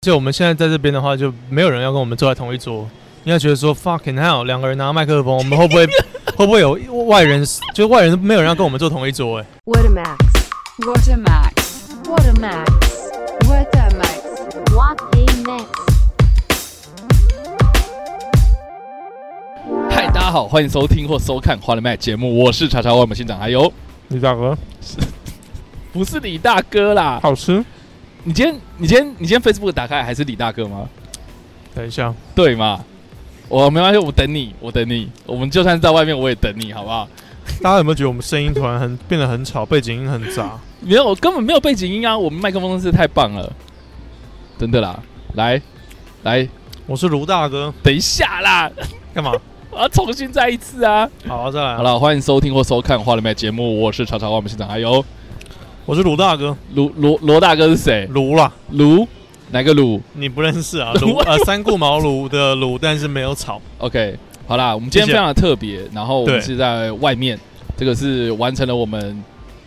就我们现在在这边的话，就没有人要跟我们坐在同一桌。应该觉得说 fucking hell，两个人拿麦克风，我们会不会 会不会有外人？就外人没有人要跟我们坐同一桌哎。What a max. What a max. What a max. What a max. What a max. 嗨，大家好，欢迎收听或收看《花了麦》节目，我是查查万某县长，还有李大哥，不是李大哥啦。好吃。你今天你今天你今天 Facebook 打开还是李大哥吗？等一下，对嘛？我没关系，我等你，我等你。我们就算是在外面，我也等你，好不好？大家有没有觉得我们声音突然很变得很吵，背景音很杂？没有，我根本没有背景音啊！我们麦克风真是太棒了，真的啦。来来，我是卢大哥，等一下啦，干嘛？我要重新再一次啊！好，再来。好，了，欢迎收听或收看《花了麦》节目，我是查查我们现场，还有我是卢大哥，卢罗罗大哥是谁？卢啦，卢哪个卢？你不认识啊？卢呃，三顾茅庐的卢，但是没有草。OK，好啦，我们今天非常的特别，然后我们是在外面，这个是完成了我们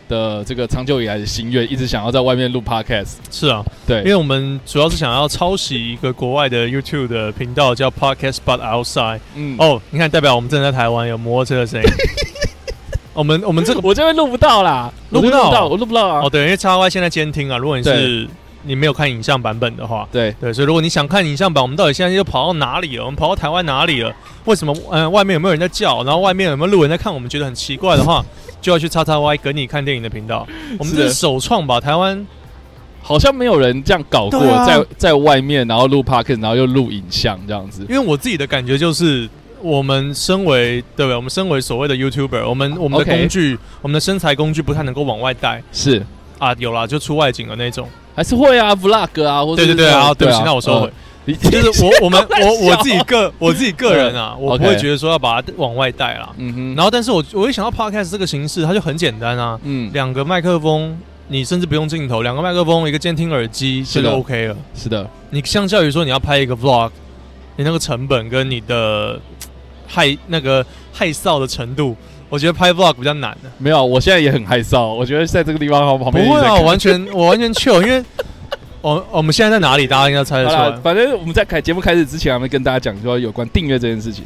的这个长久以来的心愿，一直想要在外面录 Podcast。是啊，对因，为我们主要是想要抄袭一个国外的 YouTube 的频道，叫 Podcast But Outside。嗯，哦，你看，代表我们正在台湾有摩托车的声音。我们我们这个我这边录不到啦，录不到我录不到，啊。哦，对，因为叉 Y 现在监听啊，如果你是你没有看影像版本的话，对，对，所以如果你想看影像版，我们到底现在又跑到哪里了？我们跑到台湾哪里了？为什么？嗯、外面有没有人在叫？然后外面有没有路人在看？我们觉得很奇怪的话，就要去叉叉 Y 跟你看电影的频道。我们这是首创吧？台湾好像没有人这样搞过，啊在在外面然后录 Podcast，然后又录影像这样子。因为我自己的感觉就是，我们身为对不对？我们身为所谓的 YouTuber，我们我们的 OK 工具我们的身材工具不太能够往外带是，啊。有啦，就出外景的那种。还是会啊，Vlog 啊，或者对对对啊，对不起，那我收回。呃就是我我们 我我自己个我自己个人啊，我不会觉得说要把它往外带啦。嗯哼，然后，但是我我一想到 podcast 这个形式，它就很简单啊，嗯，两个麦克风，你甚至不用镜头，两个麦克风，一个监听耳机是的这就 OK 了。是的，你相较于说你要拍一个 vlog，你那个成本跟你的害那个害臊的程度，我觉得拍 vlog 比较难的。没有，我现在也很害臊，我觉得在这个地方好旁不会啊，完全我完全 chill，因为我我们现在在哪里，大家应该猜得出来。反正我们在开节目开始之前，我们跟大家讲说有关订阅这件事情。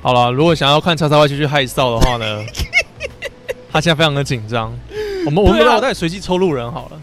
好了，如果想要看叉叉 Y 继续害臊的话呢，他现在非常的紧张。我们我们对啊脑袋随机抽路人好了，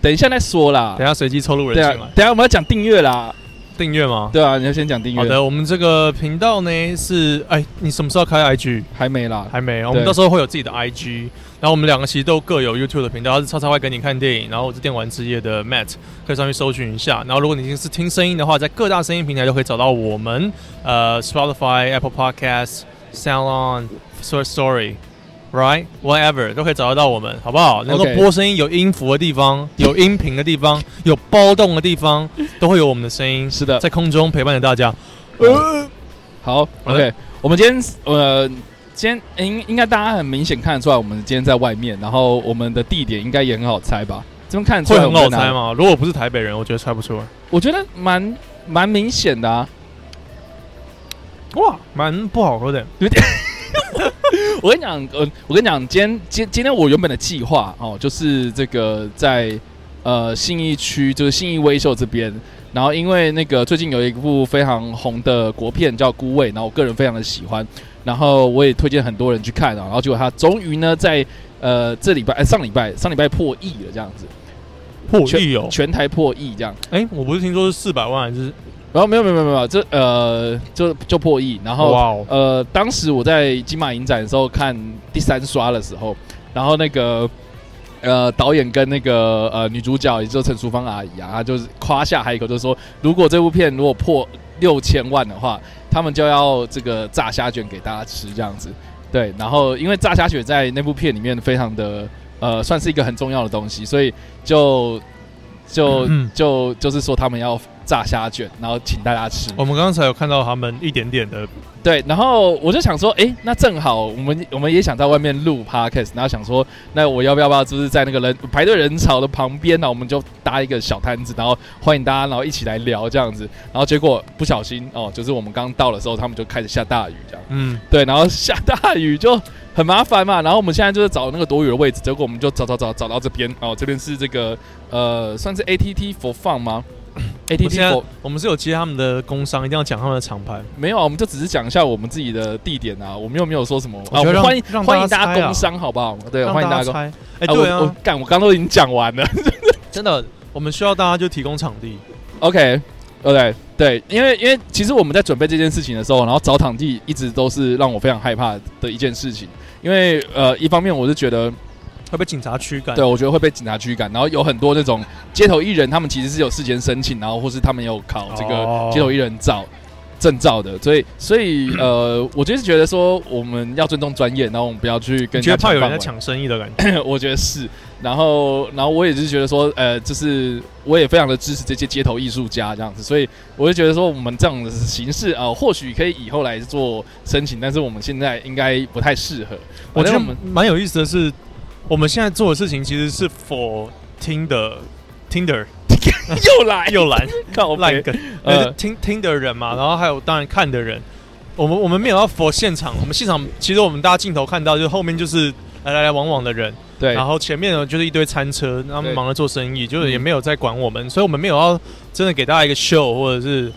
等一下再说啦等一。下随机抽路人对啊等一下我们要讲订阅啦。订阅吗？对啊，你要先讲订阅。好的，我们这个频道呢是，哎，你什么时候开 IG？还没啦。还没，我们到时候会有自己的 IG。然后我们两个其实都各有 YouTube 的频道，他是超超会跟你看电影，然后我是电玩之夜的 Matt，可以上去搜寻一下。然后如果你是听声音的话，在各大声音平台都可以找到我们，呃，Spotify、Apple Podcasts、Sound On、Story。Right, whatever 都可以找得到我们，好不好？能够播声音、有音符的地方、有音频的地方、有包动的地方，都会有我们的声音是的。在空中陪伴着大家。呃，好，OK。我们今天呃，今天应应该大家很明显看得出来，我们今天在外面，然后我们的地点应该也很好猜吧？这边看得出会很？好猜吗？如果不是台北人，我觉得猜不出来。我觉得蛮蛮明显的啊。哇，蛮不好喝的。我跟你讲，呃，我跟你讲，今天今今天我原本的计划哦，就是这个在呃信义区，就是信义威秀这边。然后因为那个最近有一部非常红的国片叫《孤味》，然后我个人非常的喜欢，然后我也推荐很多人去看啊。然后结果他终于呢在呃这礼拜、哎上礼拜上礼拜破亿了这样子，破亿哦！全台破亿这样。哎，我不是听说是四百万，还是然后没有没有没有没有，这呃就就破亿，然后呃，当时我在金马影展的时候看第三刷的时候，然后那个呃导演跟那个呃女主角，也就是陈淑芳阿姨啊，她就是夸下海口，就是说，如果这部片如果破六千万的话，他们就要这个炸虾卷给大家吃这样子。对，然后因为炸虾卷在那部片里面非常的呃，算是一个很重要的东西，所以就就嗯。就就是说他们要炸虾卷，然后请大家吃。我们刚才有看到他们一点点的，对，然后我就想说，哎，那正好我们我们也想在外面录 podcast，然后想说，那我要不要不要就是在那个人排队人潮的旁边呢，我们就搭一个小摊子，然后欢迎大家，然后一起来聊这样子。然后结果不小心哦，就是我们刚到的时候，他们就开始下大雨这样。嗯，对，然后下大雨就很麻烦嘛。然后我们现在就是找那个躲雨的位置，结果我们就找找找找到这边哦，这边是这个呃，算是 ATT for fun 吗？我现在 ATT 我们是有接他们的工商，一定要讲他们的厂牌。没有啊，我们就只是讲一下我们自己的地点啊，我们又没有说什么啊，欢迎欢迎大家工商好不好？对，欢迎大家。哎，啊对啊，我我干，我刚刚都已经讲完了。真的，我们需要大家就提供场地。OK OK，对，因为因为其实我们在准备这件事情的时候，然后找场地一直都是让我非常害怕的一件事情，因为呃，一方面我是觉得，会被警察驱赶。对我觉得会被警察驱赶，然后有很多那种街头艺人，他们其实是有事先申请，然后或是他们有考这个哦街头艺人照。证照的，所以所以呃，我就是觉得说我们要尊重专业，然后我们不要去跟你觉得怕有人在抢抢生意的感觉？我觉得是。然后然后我也是觉得说，呃，就是我也非常的支持这些街头艺术家这样子，所以我就觉得说我们这样的形式啊、呃或许可以以后来做申请，但是我们现在应该不太适合。我觉得我们蛮有意思的是，我们现在做的事情其实是 for 听的 Tinder 又来。又来。看我，烂梗，呃。呃，听听的人嘛，然后还有当然看的人。我们我们没有要 for 现场，我们现场其实我们大家镜头看到，就是后面就是来来来往往的人，对，然后前面呢就是一堆餐车，他们忙着做生意，就是也嗯没有在管我们，所以我们没有要真的给大家一个 show 或者是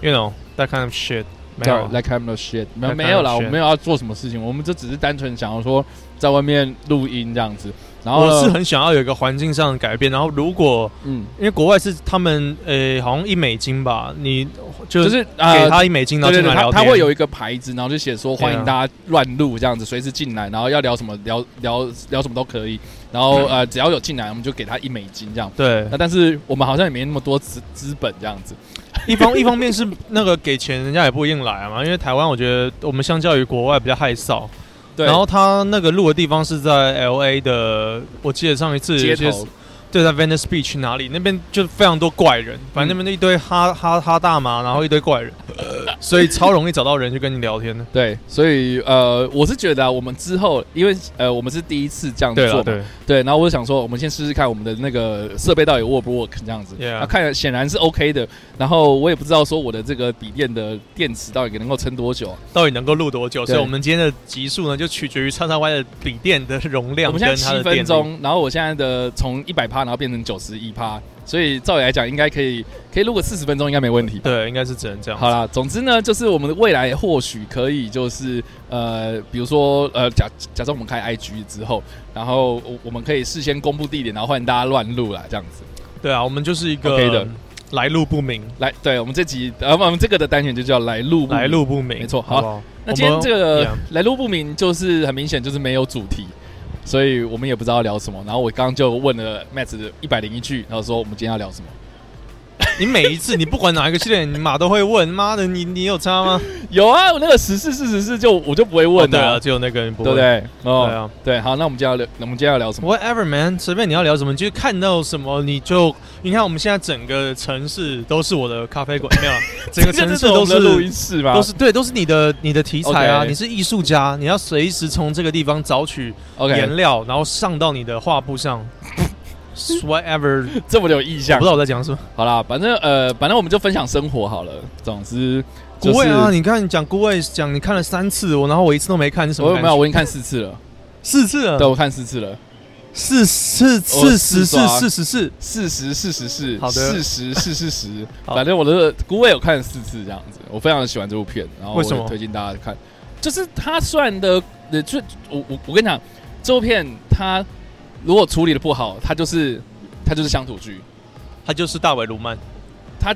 you know that kind of shit，没有。来看 no shit，没有没有啦我们没有要做什么事情，我们就只是单纯想要说在外面录音这样子。然后我是很想要有一个环境上的改变，然后如果嗯，因为国外是他们呃好像一美金吧，你就就是是给呃他一美金，然后进来他会有一个牌子，然后就写说欢迎大家乱录这样子，随时进来，然后要聊什么聊聊聊什么都可以，然后呃只要有进来，我们就给他一美金这样。对那，但是我们好像也没那么多资资本这样子。一方一方面是那个给钱，人家也不一定来嘛，因为台湾我觉得我们相较于国外比较害臊，对，然后他那个录的地方是在 L A 的，我记得上一次街有些头对，在 Venice Beach 哪里那边就非常多怪人，反正那边一堆哈哈哈大麻，然后一堆怪人，所以超容易找到人去跟你聊天的。对，所以呃，我是觉得啊，我们之后因为呃我们是第一次这样做嘛，对，对，然后我就想说，我们先试试看我们的那个设备到底 work 不 work 这样子。啊，看显然是 OK 的。然后我也不知道说我的这个笔电的电池到底能够撑多久。到底能够录多久？所以我们今天的集数呢，就取决于叉叉 Y 的笔电的容量我们跟现在七分。钟，然后我现在的从一百趴，然后变成九十一趴，所以照理来讲应该可以，可以录个四十分钟应该没问题。对，应该是只能这样。好，啦，总之呢，就是我们的未来或许可以，就是呃，比如说呃，假假设我们开 IG 之后，然后我我们可以事先公布地点，然后欢迎大家乱录啦，这样子。对啊，我们就是一个 OK 的来路不明，来，对我们这集，呃，我们这个的单元就叫来路不明来路不明，没错好好。那今天这个来路不明，就是很明显就是没有主题，所以我们也不知道聊什么。然后我刚刚就问了 Matt 一百零一句，然后说我们今天要聊什么？你每一次，你不管哪一个系列，你马都会问。妈的，你你有差吗？有啊，我那个十四四十四就我就不会问的、哦对啊，只有那个人不会。对不对？哦，对啊对，好，那我们接下来聊，我们接下来聊什么？，whatever man，随便你要聊什么，你就看到什么你就，你看我们现在整个城市都是我的咖啡馆，没有啊，整个城市都是我都是音室吗？都是对，都是你的你的题材啊你是艺术家，你要随时从这个地方找取颜料，然后上到你的画布上。Whatever，这么有意向我不知。道我在讲什么。好啦，反正呃，反正我们就分享生活好了。总之，就是孤味啊，你看你讲孤味，讲你看了三次，我然后我一次都没看，是什么没有，我已经看四次了。四次了，对，我看四次了。四四四十四四十四，四十四十四，好的四十四四十，反正我的孤味有看了四次这样子，我非常的喜欢这部片，然后我为什么推荐大家看。就是它虽然的，呃，就我我我跟你讲，这部片它如果处理的不好，它就是它就是乡土剧，他就是大尾卢曼，他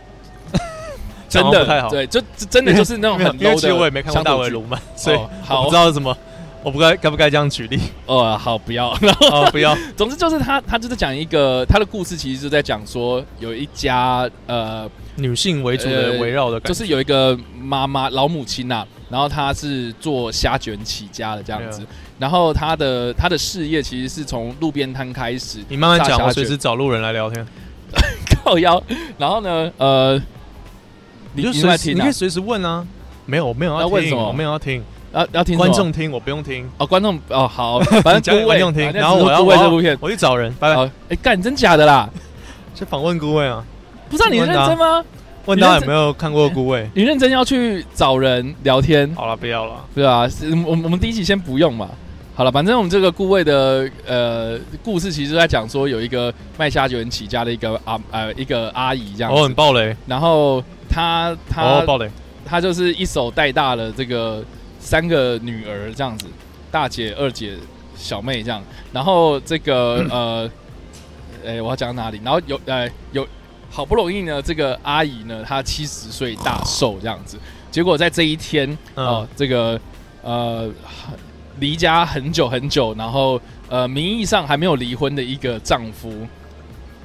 真的太好，对，就就真的就是那种很没 有因为 low 其实我也没看过。大尾卢曼，所以我不知道什么，我不该该不该这样举例？哦，好，不要。然后哦，不要，总之就是他他就是讲一个他的故事，其实就在讲说有一家呃女性为主的呃围绕的就是有一个妈妈老母亲呐、然后他是做虾卷起家的这样子。然后他的他的事业其实是从路边摊开始，你慢慢讲，我随时找路人来聊天，靠腰，然后呢，呃，你你就随时你可以？随时问啊，没有，我没有要问什么？我没有要听，要要听观众听，我不用听，哦，观众哦好，反正 顾问观众听，然后我要顾我要问这部片，我去找人，拜拜，好，哎干真假的啦？是访问顾问啊，不知道你认真吗？问到有没有看过顾问？你认真要去找人聊天，好了，不要了，对啊，我们我们第一集先不用嘛。好了，反正我们这个顾魏的呃故事，其实在讲说有一个卖虾卷起家的一个阿呃一个阿姨这样哦，子很，暴雷，然后她她、哦，暴雷，她就是一手带大了这个三个女儿这样子，大姐、二姐、小妹这样，然后这个呃，哎、我要讲到哪里？然后有呃有好不容易呢，这个阿姨呢，她七十岁大寿这样子，结果在这一天嗯。哦、这个呃离家很久很久，然后呃名义上还没有离婚的一个丈夫，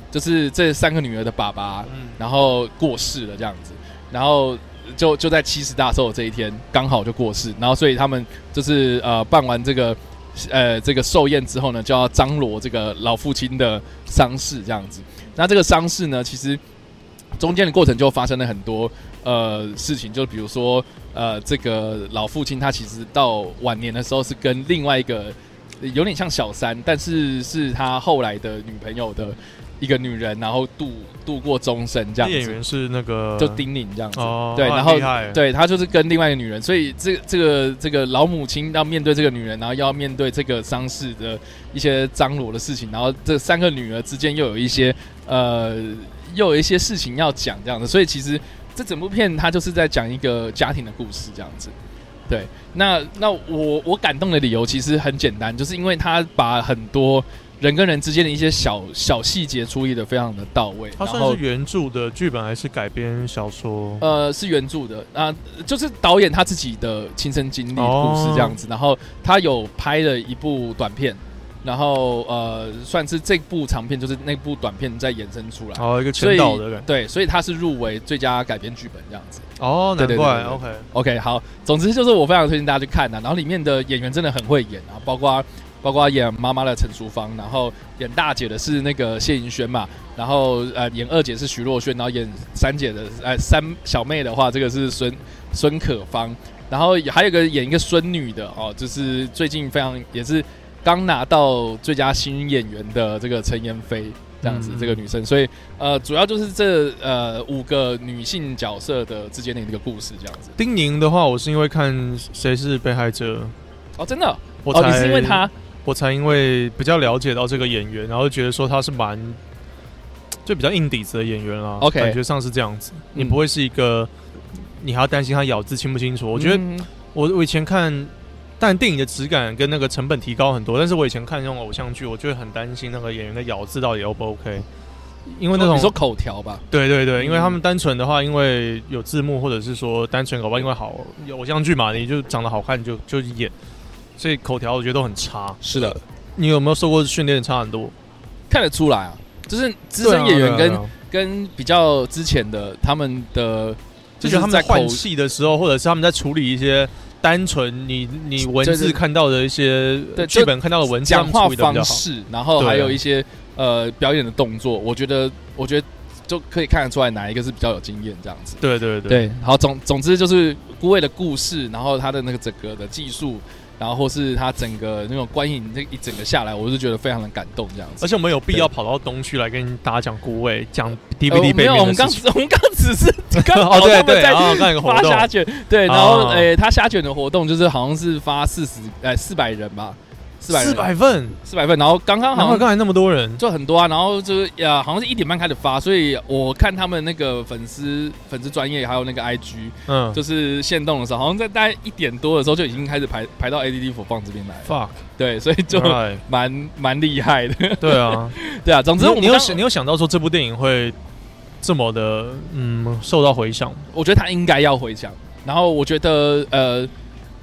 就是这三个女儿的爸爸，嗯，然后过世了这样子，然后就就在七十大寿这一天刚好就过世，然后所以他们就是呃办完这个呃这个寿宴之后呢，就要张罗这个老父亲的丧事这样子。那这个丧事呢，其实中间的过程就发生了很多呃事情，就比如说呃这个老父亲他其实到晚年的时候是跟另外一个有点像小三，但是是他后来的女朋友的一个女人，然后度度过终身这样子。演员是那个就丁宁这样子，哦，对，啊然后对他就是跟另外一个女人，所以这这个这个老母亲要面对这个女人，然后要面对这个丧事的一些张罗的事情，然后这三个女儿之间又有一些呃又有一些事情要讲这样子，所以其实这整部片它就是在讲一个家庭的故事这样子。对，那那我我感动的理由其实很简单，就是因为他把很多人跟人之间的一些小小细节处理的非常的到位，它算是原著的剧本还是改编小说？呃，是原著的啊、就是导演他自己的亲身经历故事这样子。然后他有拍了一部短片，然后呃，算是这部长片就是那部短片再衍生出来。哦，一个全导的。对，所以他是入围最佳改编剧本这样子。哦，对难怪。对对对 OK，OK，好，总之就是我非常推荐大家去看的、然后里面的演员真的很会演啊，包括包括演妈妈的陈淑芳，然后演大姐的是那个谢盈萱嘛，然后呃演二姐是徐若瑄，然后演三姐的呃三小妹的话，这个是孙孙可芳，然后还有一个演一个孙女的哦，就是最近非常也是刚拿到最佳新演员的这个陈妍霏。这样子嗯，这个女生，所以呃，主要就是这呃五个女性角色的之间的一个故事，这样子。丁宁的话，我是因为看《谁是被害者》，哦，真的哦，我才、哦，你是因为他我才因为比较了解到这个演员，然后觉得说他是蛮就比较硬底子的演员啦。OK 感觉上是这样子，你嗯。不会是一个你还要担心他咬字清不清楚。我觉得嗯。我我以前看，但电影的质感跟那个成本提高很多，但是我以前看那种偶像剧，我就会很担心那个演员的咬字到底 O 不 OK，因为那种哦你说口条吧，对对对，因为嗯他们单纯的话，因为有字幕，或者是说单纯搞吧因为好偶像剧嘛，你就长得好看就就演，所以口条我觉得都很差。是的，你有没有受过训练？差很多。看得出来啊，就是资深演员跟、跟比较之前的他们的，就觉得他们在换戏的时候，或者是他们在处理一些单纯你你文字看到的一些对剧本看到的文字，讲话。方式，然后还有一些呃表演的动作，我觉得我觉得就可以看得出来哪一个是比较有经验这样子。对对对对，好，总总之就是孤味的故事，然后他的那个整个的技术，然后或是他整个那种观影这一整个下来，我是觉得非常的感动这样子。而且我们有必要跑到东区来跟大家讲顾味，讲 DVD 背呃没有，我们刚。我们刚只是刚 哦，好对对，他们在然后刚有个活动，发虾卷，对，然后哦诶，他虾卷的活动就是好像是发四十呃四百人吧，四百四百份，四百份，然后刚刚好像刚才那么多人。就很多啊，然后就是呀，好像是一点半开始发，所以我看他们那个粉丝粉丝专业还有那个 IG，嗯，就是限动的时候，好像在大概一点多的时候就已经开始排排到 ADD 佛放这边来了，fuck，对，所以就蛮蛮厉害的，对啊。对啊，总之你你有想你有想到说这部电影会这么的嗯受到回响？我觉得他应该要回响。然后我觉得呃，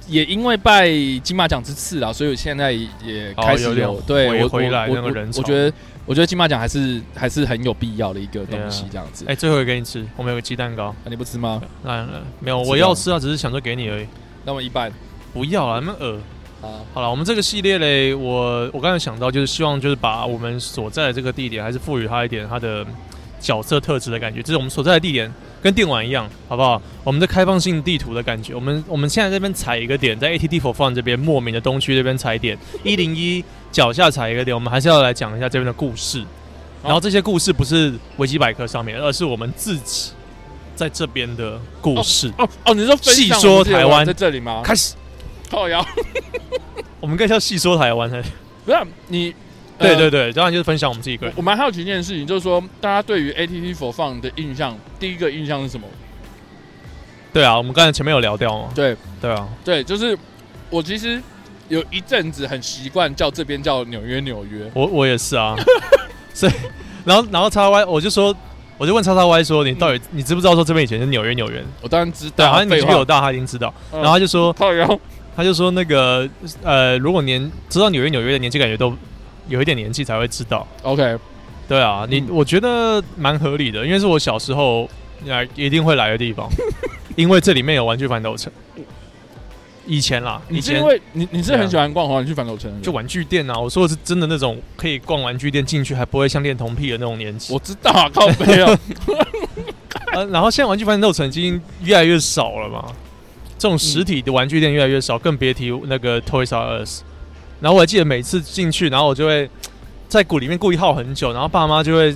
也因为拜金马奖之赐啦，所以我现在也开始哦有对我回回来我那个人潮我我觉得我觉得金马奖还是还是很有必要的一个东西这样子。哎，最后一个给你吃，我们有个鸡蛋糕，啊你不吃吗？来来，没有，我要吃啊，只是想说给你而已。那么一半不要啊，那么恶。啊，好了，我们这个系列嘞，我我刚才想到就是希望就是把我们所在的这个地点，还是赋予它一点它的角色特质的感觉，就是我们所在的地点跟电玩一样，好不好？我们的开放性地图的感觉，我们我们现在这边踩一个点，在 ATT for Fun 这边莫名的东区这边踩点，一零一脚下踩一个点，我们还是要来讲一下这边的故事。然后这些故事不是维基百科上面，而是我们自己在这边的故事。哦哦，你说细说台湾在这里吗？开始，靠腰，我们应该叫细说台湾才不是啊你，呃对对对，当然就是分享我们自己个人。我蛮好奇一件事情，就是说大家对于 ATT for Fun 的印象，第一个印象是什么？对啊，我们刚才前面有聊掉嘛。对对啊，对，就是我其实有一阵子很习惯叫这边叫纽约纽约，我我也是啊。所以，然后然后叉 Y 我就说，我就问叉叉 Y 说，你到底你知不知道说这边以前是纽约纽约？我当然知，道，好像年废话纪比我大，他已经知道。嗯然后他就说，他就说那个呃，如果年知道纽约纽约的年纪，感觉都有一点年纪才会知道。OK，对啊，你、嗯我觉得蛮合理的，因为是我小时候来一定会来的地方，因为这里面有玩具反斗城。以前啦，以前你是因为你你是很喜欢逛玩具反斗城，就玩具店啊，我说的是真的那种可以逛玩具店进去还不会像恋童癖的那种年纪。我知道啊，靠背啊，呃，然后现在玩具反斗城已经越来越少了嘛，这种实体的玩具店越来越少，更别提那个 Toys R Us。然后我还记得每次进去，然后我就会 在鼓里面故意耗很久，然后爸妈就会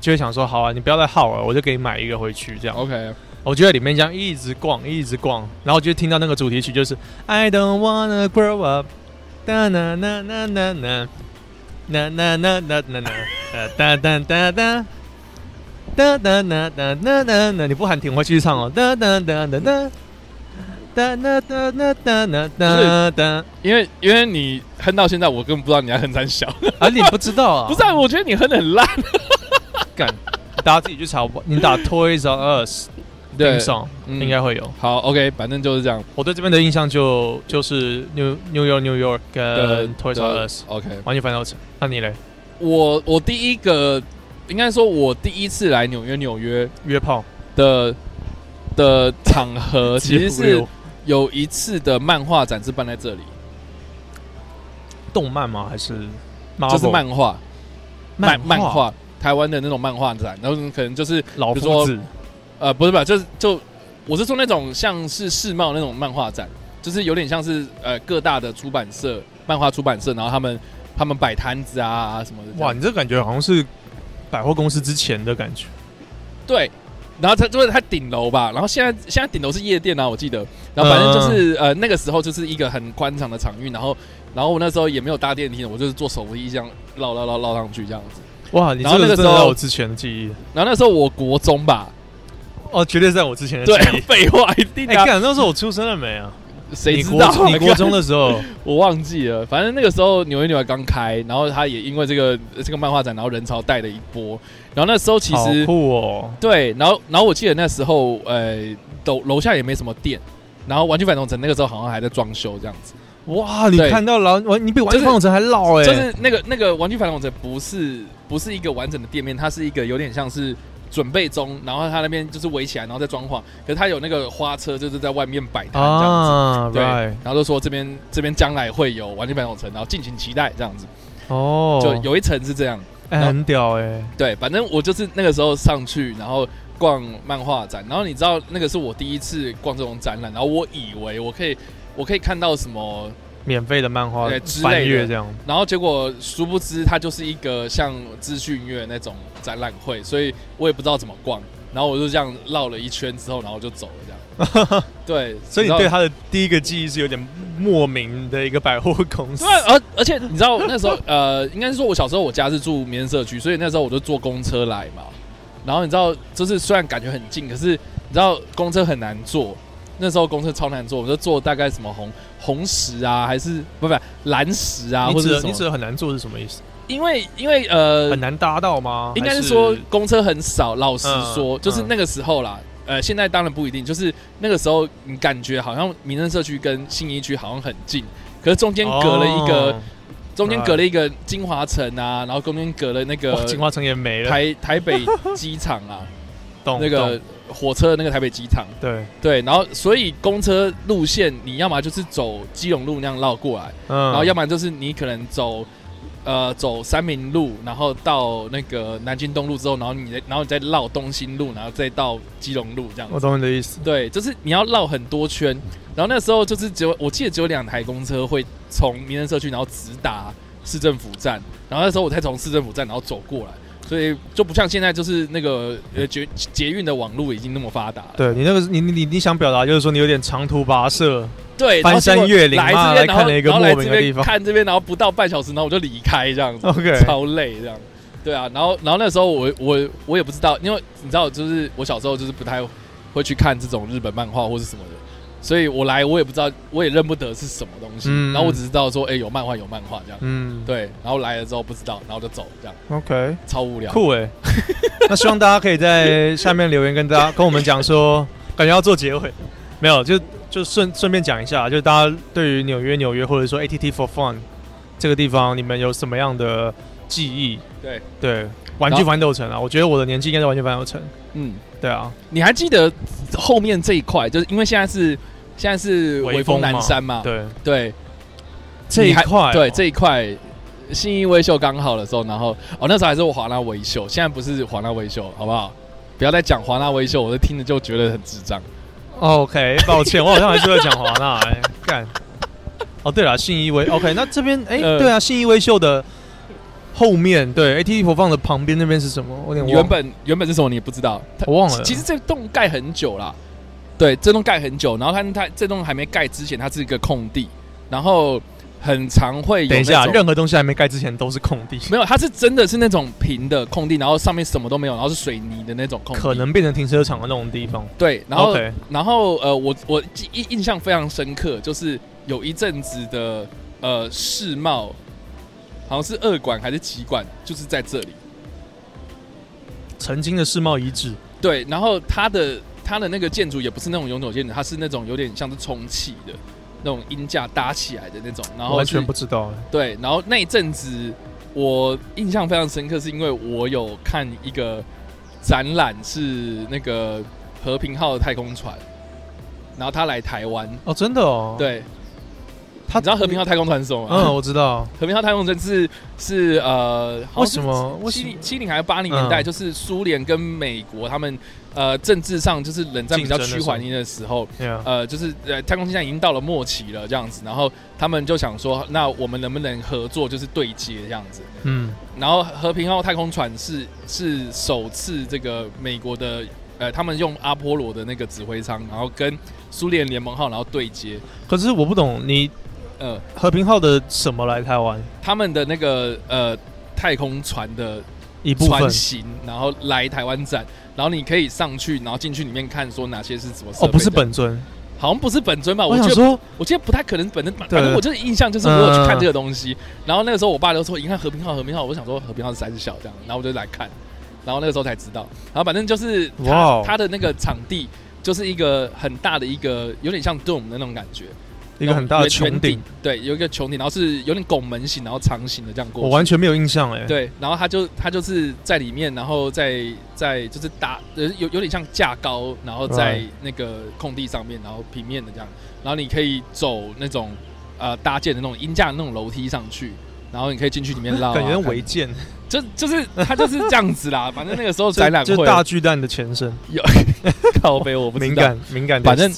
就会想说，好啊，你不要再耗了，我就给你买一个回去这样。OK，我就在里面这样一直逛，一直逛，然后我就听到那个主题曲就是 I don't wanna grow up，哒 na na na na na na 哒哒哒哒哒。哒哒哒哒哒哒哒，你不喊停，我会继续唱哦。哒哒哒哒哒，哒哒哒哒哒哒哒，因为因为你哼到现在，我根本不知道你在哼胆小，啊，你不知道啊？不是，我觉得你哼的很烂，敢，大家自己去查，你打 Toys on Us。对，嗯、应该会有。好，OK，反正就是这样。我对这边的印象就就是 New New York New York 跟 Toys on Us。OK，完全翻到成。那你嘞？我我第一个应该说，我第一次来纽约纽约约炮的的场合，其实是有一次的漫画展是办在这里，动漫吗？还是就是漫画漫漫画，台湾的那种漫画展，然后可能就是老比如说夫子呃，不是吧，就是就我是说那种像是世贸那种漫画展，就是有点像是呃各大的出版社、漫画出版社，然后他们他们摆摊子啊什么的。哇，你这感觉好像是百货公司之前的感觉。对，然后它就是它顶楼吧，然后现在现在顶楼是夜店啊，我记得，然后反正就是、呃那个时候就是一个很宽敞的场域，然后然后我那时候也没有搭电梯，我就是坐手扶梯这样绕绕绕绕上去这样子。哇，你然后这个真的那个时候在我之前的记忆。然后那时候我国中吧，哦，绝对在我之前的记忆。，废话一定哎，的啊，干，那时候我出生了没啊？谁知道啊？你国中的时候，我忘记了，反正那个时候纽约纽约刚开，然后他也因为这个这个漫画展，然后人潮带了一波，然后那时候其实酷哦。对，然后然后我记得那时候呃楼楼下也没什么店，然后玩具反斗城那个时候好像还在装修这样子，哇，你看到了，玩你比玩具反斗城还老哎。就是那个那个玩具反斗城不是不是一个完整的店面，它是一个有点像是。准备中，然后他那边就是围起来，然后再装潢。可是他有那个花车，就是在外面摆摊这样子。啊对，，right，然后就说这边这边将来会有玩具反斗城，然后敬请期待这样子。哦，就有一层是这样，哎很屌哎。对，反正我就是那个时候上去，然后逛漫画展，然后你知道那个是我第一次逛这种展览，然后我以为我可以我可以看到什么，免费的漫画对之类翻的阅这样。然后结果殊不知它就是一个像资讯月那种展览会，所以我也不知道怎么逛，然后我就这样绕了一圈之后，然后就走了这样。对，所以你对他的第一个记忆是有点莫名的一个百货公司对，啊而而且你知道那时候呃，应该是说我小时候我家是住民生社区，所以那时候我就坐公车来嘛。然后你知道，就是虽然感觉很近，可是你知道公车很难坐。那时候公车超难坐，我就坐大概什么红红石啊，还是不不蓝石啊，或者什么？你指的很难坐是什么意思？因为因为呃很，难搭到吗？应该是说公车很少。老实嗯说，就是嗯那个时候啦。呃，现在当然不一定，就是那个时候你感觉好像民生社区跟信义区好像很近，可是中间隔了一个。哦中间隔了一个金华城啊，然后中间隔了那个，金华城也没了，台台北机场啊，懂那个懂火车的那个台北机场，对，对，然后所以公车路线你要么就是走基隆路那样绕过来，嗯，然后要不然就是你可能走呃走三明路，然后到那个南京东路之后，然后你再然后你再绕东兴路，然后再到基隆路这样我。懂你的意思。对，就是你要绕很多圈，然后那时候就是只有我记得只有两台公车会从民生社区，然后直达市政府站，然后那时候我才从市政府站然后走过来，所以就不像现在就是那个呃捷捷运的网络已经那么发达了。对你那个你你你你想表达就是说你有点长途跋涉，对，翻山越岭然后妈结果来这边，然后来看了一个然后来这边莫名的地方看这边，然后不到半小时，然后我就离开这样子 OK 超累这样。对啊，然后然后那时候我我我也不知道，因为你知道，就是我小时候就是不太会去看这种日本漫画或是什么的，所以我来我也不知道，我也认不得是什么东西，嗯然后我只知道说，哎、有漫画有漫画这样。嗯，对，然后来了之后不知道，然后就走，这样，OK，超无聊。酷哎。那希望大家可以在下面留言跟大家跟我们讲说，感觉要做结尾，没有就就顺顺便讲一下，就是大家对于纽约纽约或者说 ATT for Fun 这个地方，你们有什么样的记忆？对对，玩具反斗城啊，我觉得我的年纪应该是玩具反斗城。嗯，对啊，你还记得后面这一块，就是因为现在是现在是微风南山嘛，对，对，这一块哦对这一块信义威秀刚好的时候，然后哦那时候还是我华纳威秀，现在不是华纳威秀，好不好？不要再讲华纳威秀，我就听着就觉得很智障。OK，抱歉，我好像还是会讲华纳哎，干。哦，对了，信义威 OK，那这边哎，呃对啊，信义威秀的后面，对 ATT 播放的旁边那边是什么？我有点忘原本原本是什么你也不知道，我忘了。其实这栋盖很久了，对，这栋盖很久，然后它它这栋还没盖之前，它是一个空地，然后很常会有等一下，任何东西还没盖之前都是空地，没有，它是真的是那种平的空地，然后上面什么都没有，然后是水泥的那种空地。可能变成停车场的那种地方。对，然后然后呃，我我记印印象非常深刻，就是有一阵子的呃世贸，好像是二馆还是几馆，就是在这里。曾经的世贸遗址，对，然后它的它的那个建筑也不是那种永久建筑，它是那种有点像是充气的那种鹰架搭起来的那种，然后完全不知道。对，然后那一阵子我印象非常深刻，是因为我有看一个展览，是那个和平号的太空船，然后他来台湾，哦，真的哦。，对，他你知道和平号太空船是什么吗？嗯，我知道。和平号太空船是是呃，好为什么？七零七零还是八零年代，嗯就是苏联跟美国他们呃政治上就是冷战比较趋缓的时候，呃，就是呃，太空竞赛已经到了末期了，这样子，然后他们就想说，那我们能不能合作，就是对接这样子。嗯，然后和平号太空船是是首次这个美国的呃，他们用阿波罗的那个指挥舱，然后跟苏联联盟号然后对接，可是我不懂，你呃，和平号的什么来台湾他们的那个呃太空船的一部分船？型，然后来台湾展，然后你可以上去，然后进去里面看说哪些是什么设备哦，不是本尊。好像不是本尊吧？我记得我想说，我记得不太可能是本尊，反对正我就是印象就是我有去看这个东西，然后那个时候我爸就说：“你看和平号，和平号。”我想说和平号是三十小这样，然后我就来看，然后那个时候才知道，然后反正就是哇哦它它的那个场地就是一个很大的一个有点像 dome 的那种感觉，一个很大的穹顶，，对，有一个穹顶，然后是有点拱门形，然后长形的这样过去。我完全没有印象哎。，对，然后他就他就是在里面，然后在在就是打呃有有点像架高，然后在那个空地上面，然后平面的这样，然后你可以走那种呃搭建的那种鹰架的那种楼梯上去，然后你可以进去里面 绕、啊，感觉像违建，就就是他就是这样子啦，反正那个时候 展览会就是大巨蛋的前身，有 靠背我不知道，敏感敏感。反正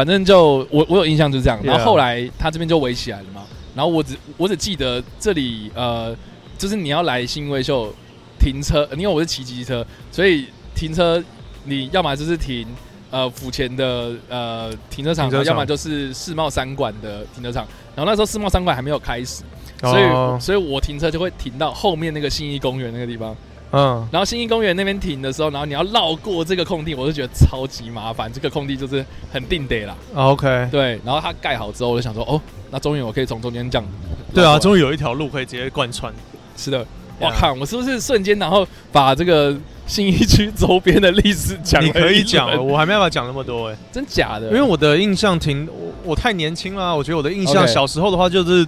反正就我我有印象就是这样，然后后来他这边就围起来了嘛，然后我只我只记得这里呃，就是你要来新威秀停车，因为我是骑机车，所以停车你要么就是停呃府前的呃停车场，停车场。要么就是世贸三馆的停车场，然后那时候世贸三馆还没有开始，所以、哦。所以我停车就会停到后面那个信义公园那个地方。嗯，然后新义公园那边停的时候，然后你要绕过这个空地，我就觉得超级麻烦。这个空地就是很定得啦，哦 OK，对。然后它盖好之后，我就想说，哦，那终于我可以从中间这样。对啊，终于有一条路可以直接贯穿。是的。我看我是不是瞬间，然后把这个新义区周边的历史讲你可以讲，我还没办法讲那么多哎，真假的？因为我的印象挺，我我太年轻了啊，我觉得我的印象小时候的话就是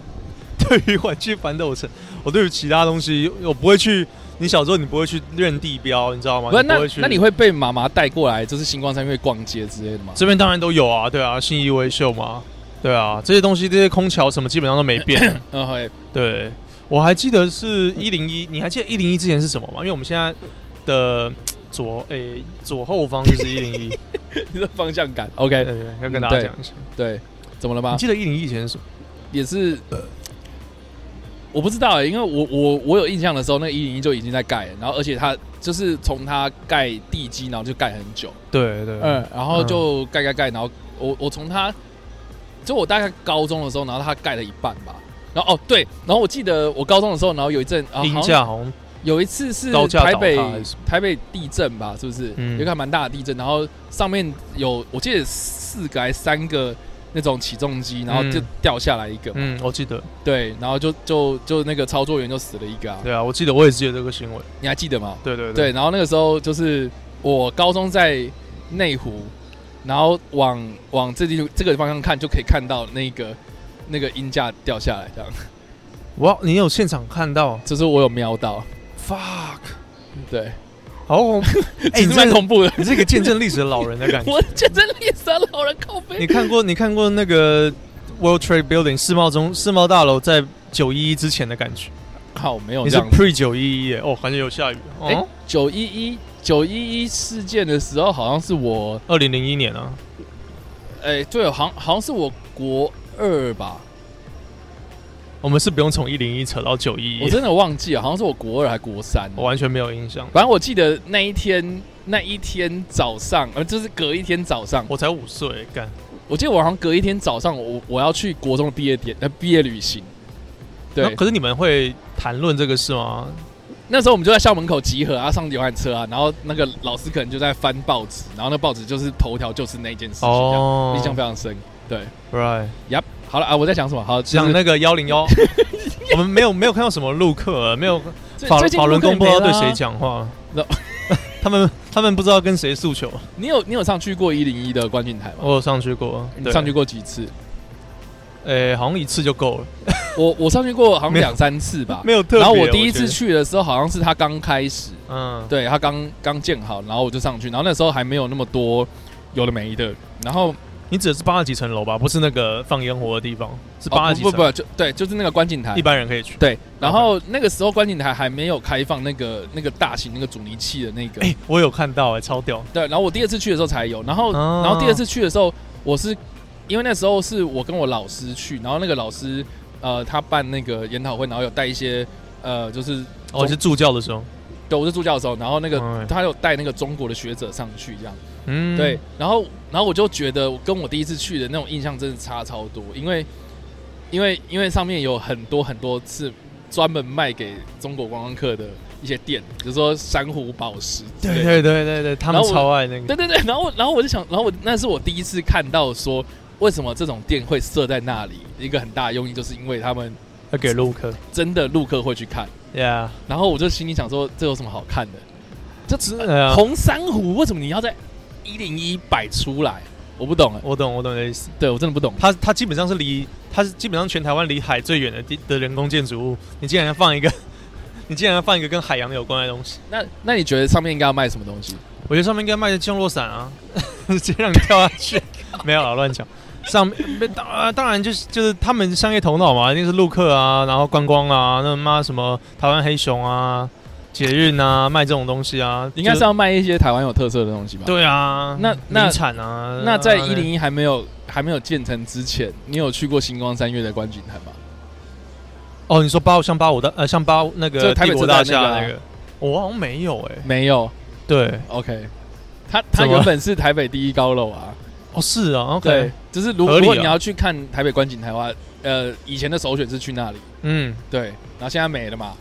对于玩具反斗城，我对于其他东西我不会去。你小时候你不会去认地标，你知道吗？不是那你会去那你会被妈妈带过来，就是星光三月逛街之类的吗？这边当然都有啊，对啊，信义威秀嘛，对啊，这些东西这些空桥什么基本上都没变。嗯，会。对，我还记得是一零一，你还记得一零一之前是什么吗？因为我们现在的左诶、左后方就是一零一，你的方向感对，OK，对对，要跟大家讲一下。对，怎么了吗你？记得一零一以前是什么？也是，我不知道欸，因为我我我有印象的时候，那一零一就已经在盖了，然后而且它就是从它盖地基，然后就盖很久，对对，嗯，然后就盖盖盖，然后我我从它就我大概高中的时候，然后它盖了一半吧。然后哦对，然后我记得我高中的时候，然后有一阵啊，鹰好像有一次是台北台北地震吧，是不是？嗯。有一个蛮大的地震，然后上面有我记得四个还是三个那种起重机，然后就嗯。掉下来一个嘛，嗯，我记得，对，然后就就就那个操作员就死了一个啊，对啊，我记得我也记得这个新闻，你还记得吗？对对。对，，然后那个时候就是我高中在内湖，然后往往这地这个方向看，就可以看到那个那个音架掉下来，这样，哇，你有现场看到？就是我有瞄到，？fuck，对，好恐怖！哎，你这个蛮恐怖的。你是一个见证历史的老人的感觉。我见证历史的老人靠背你，看过你看过那个 World Trade Building 世贸中世贸大楼在九一一之前的感觉？靠，没有你是 pre 九一一耶？哦，好像有下雨。哎哦，，九一一九一一事件的时候，好像是我，二零零一年啊，哎，对，好像好像是我国二吧，我们是不用从一零一扯到九一一，我真的忘记了，好像是我国二还国三。我完全没有印象。反正我记得那一天那一天早上，呃，就是隔一天早上，我才五岁，干我记得我好像隔一天早上，我我要去国中的毕业典呃毕业旅行。对，可是你们会谈论这个事吗？那时候我们就在校门口集合啊，上游览车啊，然后那个老师可能就在翻报纸，然后那报纸就是头条就是那件事情，印象非常深。对，right，，Yep，好了啊，我在讲什么？好，讲那个幺零幺，我们没有没有看到什么陆客，没有法法轮功不知道对谁。讲话那，他们他们不知道跟谁诉求。你有你有上去过一零一的观景台吗？我有上去过，你上去，过几次？诶，好像一次就够了，我我上去过好像两三次吧。没有特别。然后我第一次，去的时候，好像是他刚开始，嗯，对他刚刚建好，然后我就上去，然后那时候还没有那么多有的没的，然后你指的是八十几层楼吧？不是那个放烟火的地方，是哦八十几层，不不不就对，就是那个观景台一。般人可以去。对，然后那个时候观景台还没有开放那个那个大型那个阻尼器的那个，哎，我有看到，哎，超屌。对，然后我第二次去的时候才有，然后、哦然后第二次去的时候，我是因为那时候是我跟我老师去，然后那个老师呃他办那个研讨会，然后有带一些呃就是哦，是助教的时候，对我是助教的时候，然后那个、嗯他有带那个中国的学者上去这样。嗯，对，，然后然后我就觉得跟我第一次去的那种印象真的差超多，因为因为因为上面有很多很多次专门卖给中国观光客的一些店，比如说珊瑚宝石对对对对对，他们超爱那个。对对对，然后然后我就想，然后我那是我第一次看到说。为什么这种店会设在那里？一个很大的用意就是因为他们要给陆客真的陆客会去看。，Yeah，然后我就心里想说，这有什么好看的？这是啊，红珊瑚为什么你要在一零一摆出来？我不懂哎，我懂我懂你的意思。对我真的不懂。它它基本上是离它是基本上全台湾离海最远的地的人工建筑物，你竟然要放一个，你竟然要放一个跟海洋有关的东西，那那你觉得上面应该要卖什么东西？我觉得上面应该卖的降落伞啊，直接让你跳下去，没有啦，乱讲。上面当呃当然就是就是他们商业头脑嘛，一定是陆客啊，然后观光啊，那妈什么台湾黑熊啊、捷运啊，卖这种东西啊，就应该是要卖一些台湾有特色的东西吧？。对啊，那那名产啊，那在一零一还没有还没有建成之前，你有去过星光三月的观景台吗？哦，你说八像八五的呃像八那就个台北大厦那个，我好像没有哎、没有。对，OK，它它原本是台北第一高楼啊。哦是啊对，OK，，就是如果你要去看台北观景台的话，呃，以前的首选是去那里，嗯，对，然后现在没了嘛，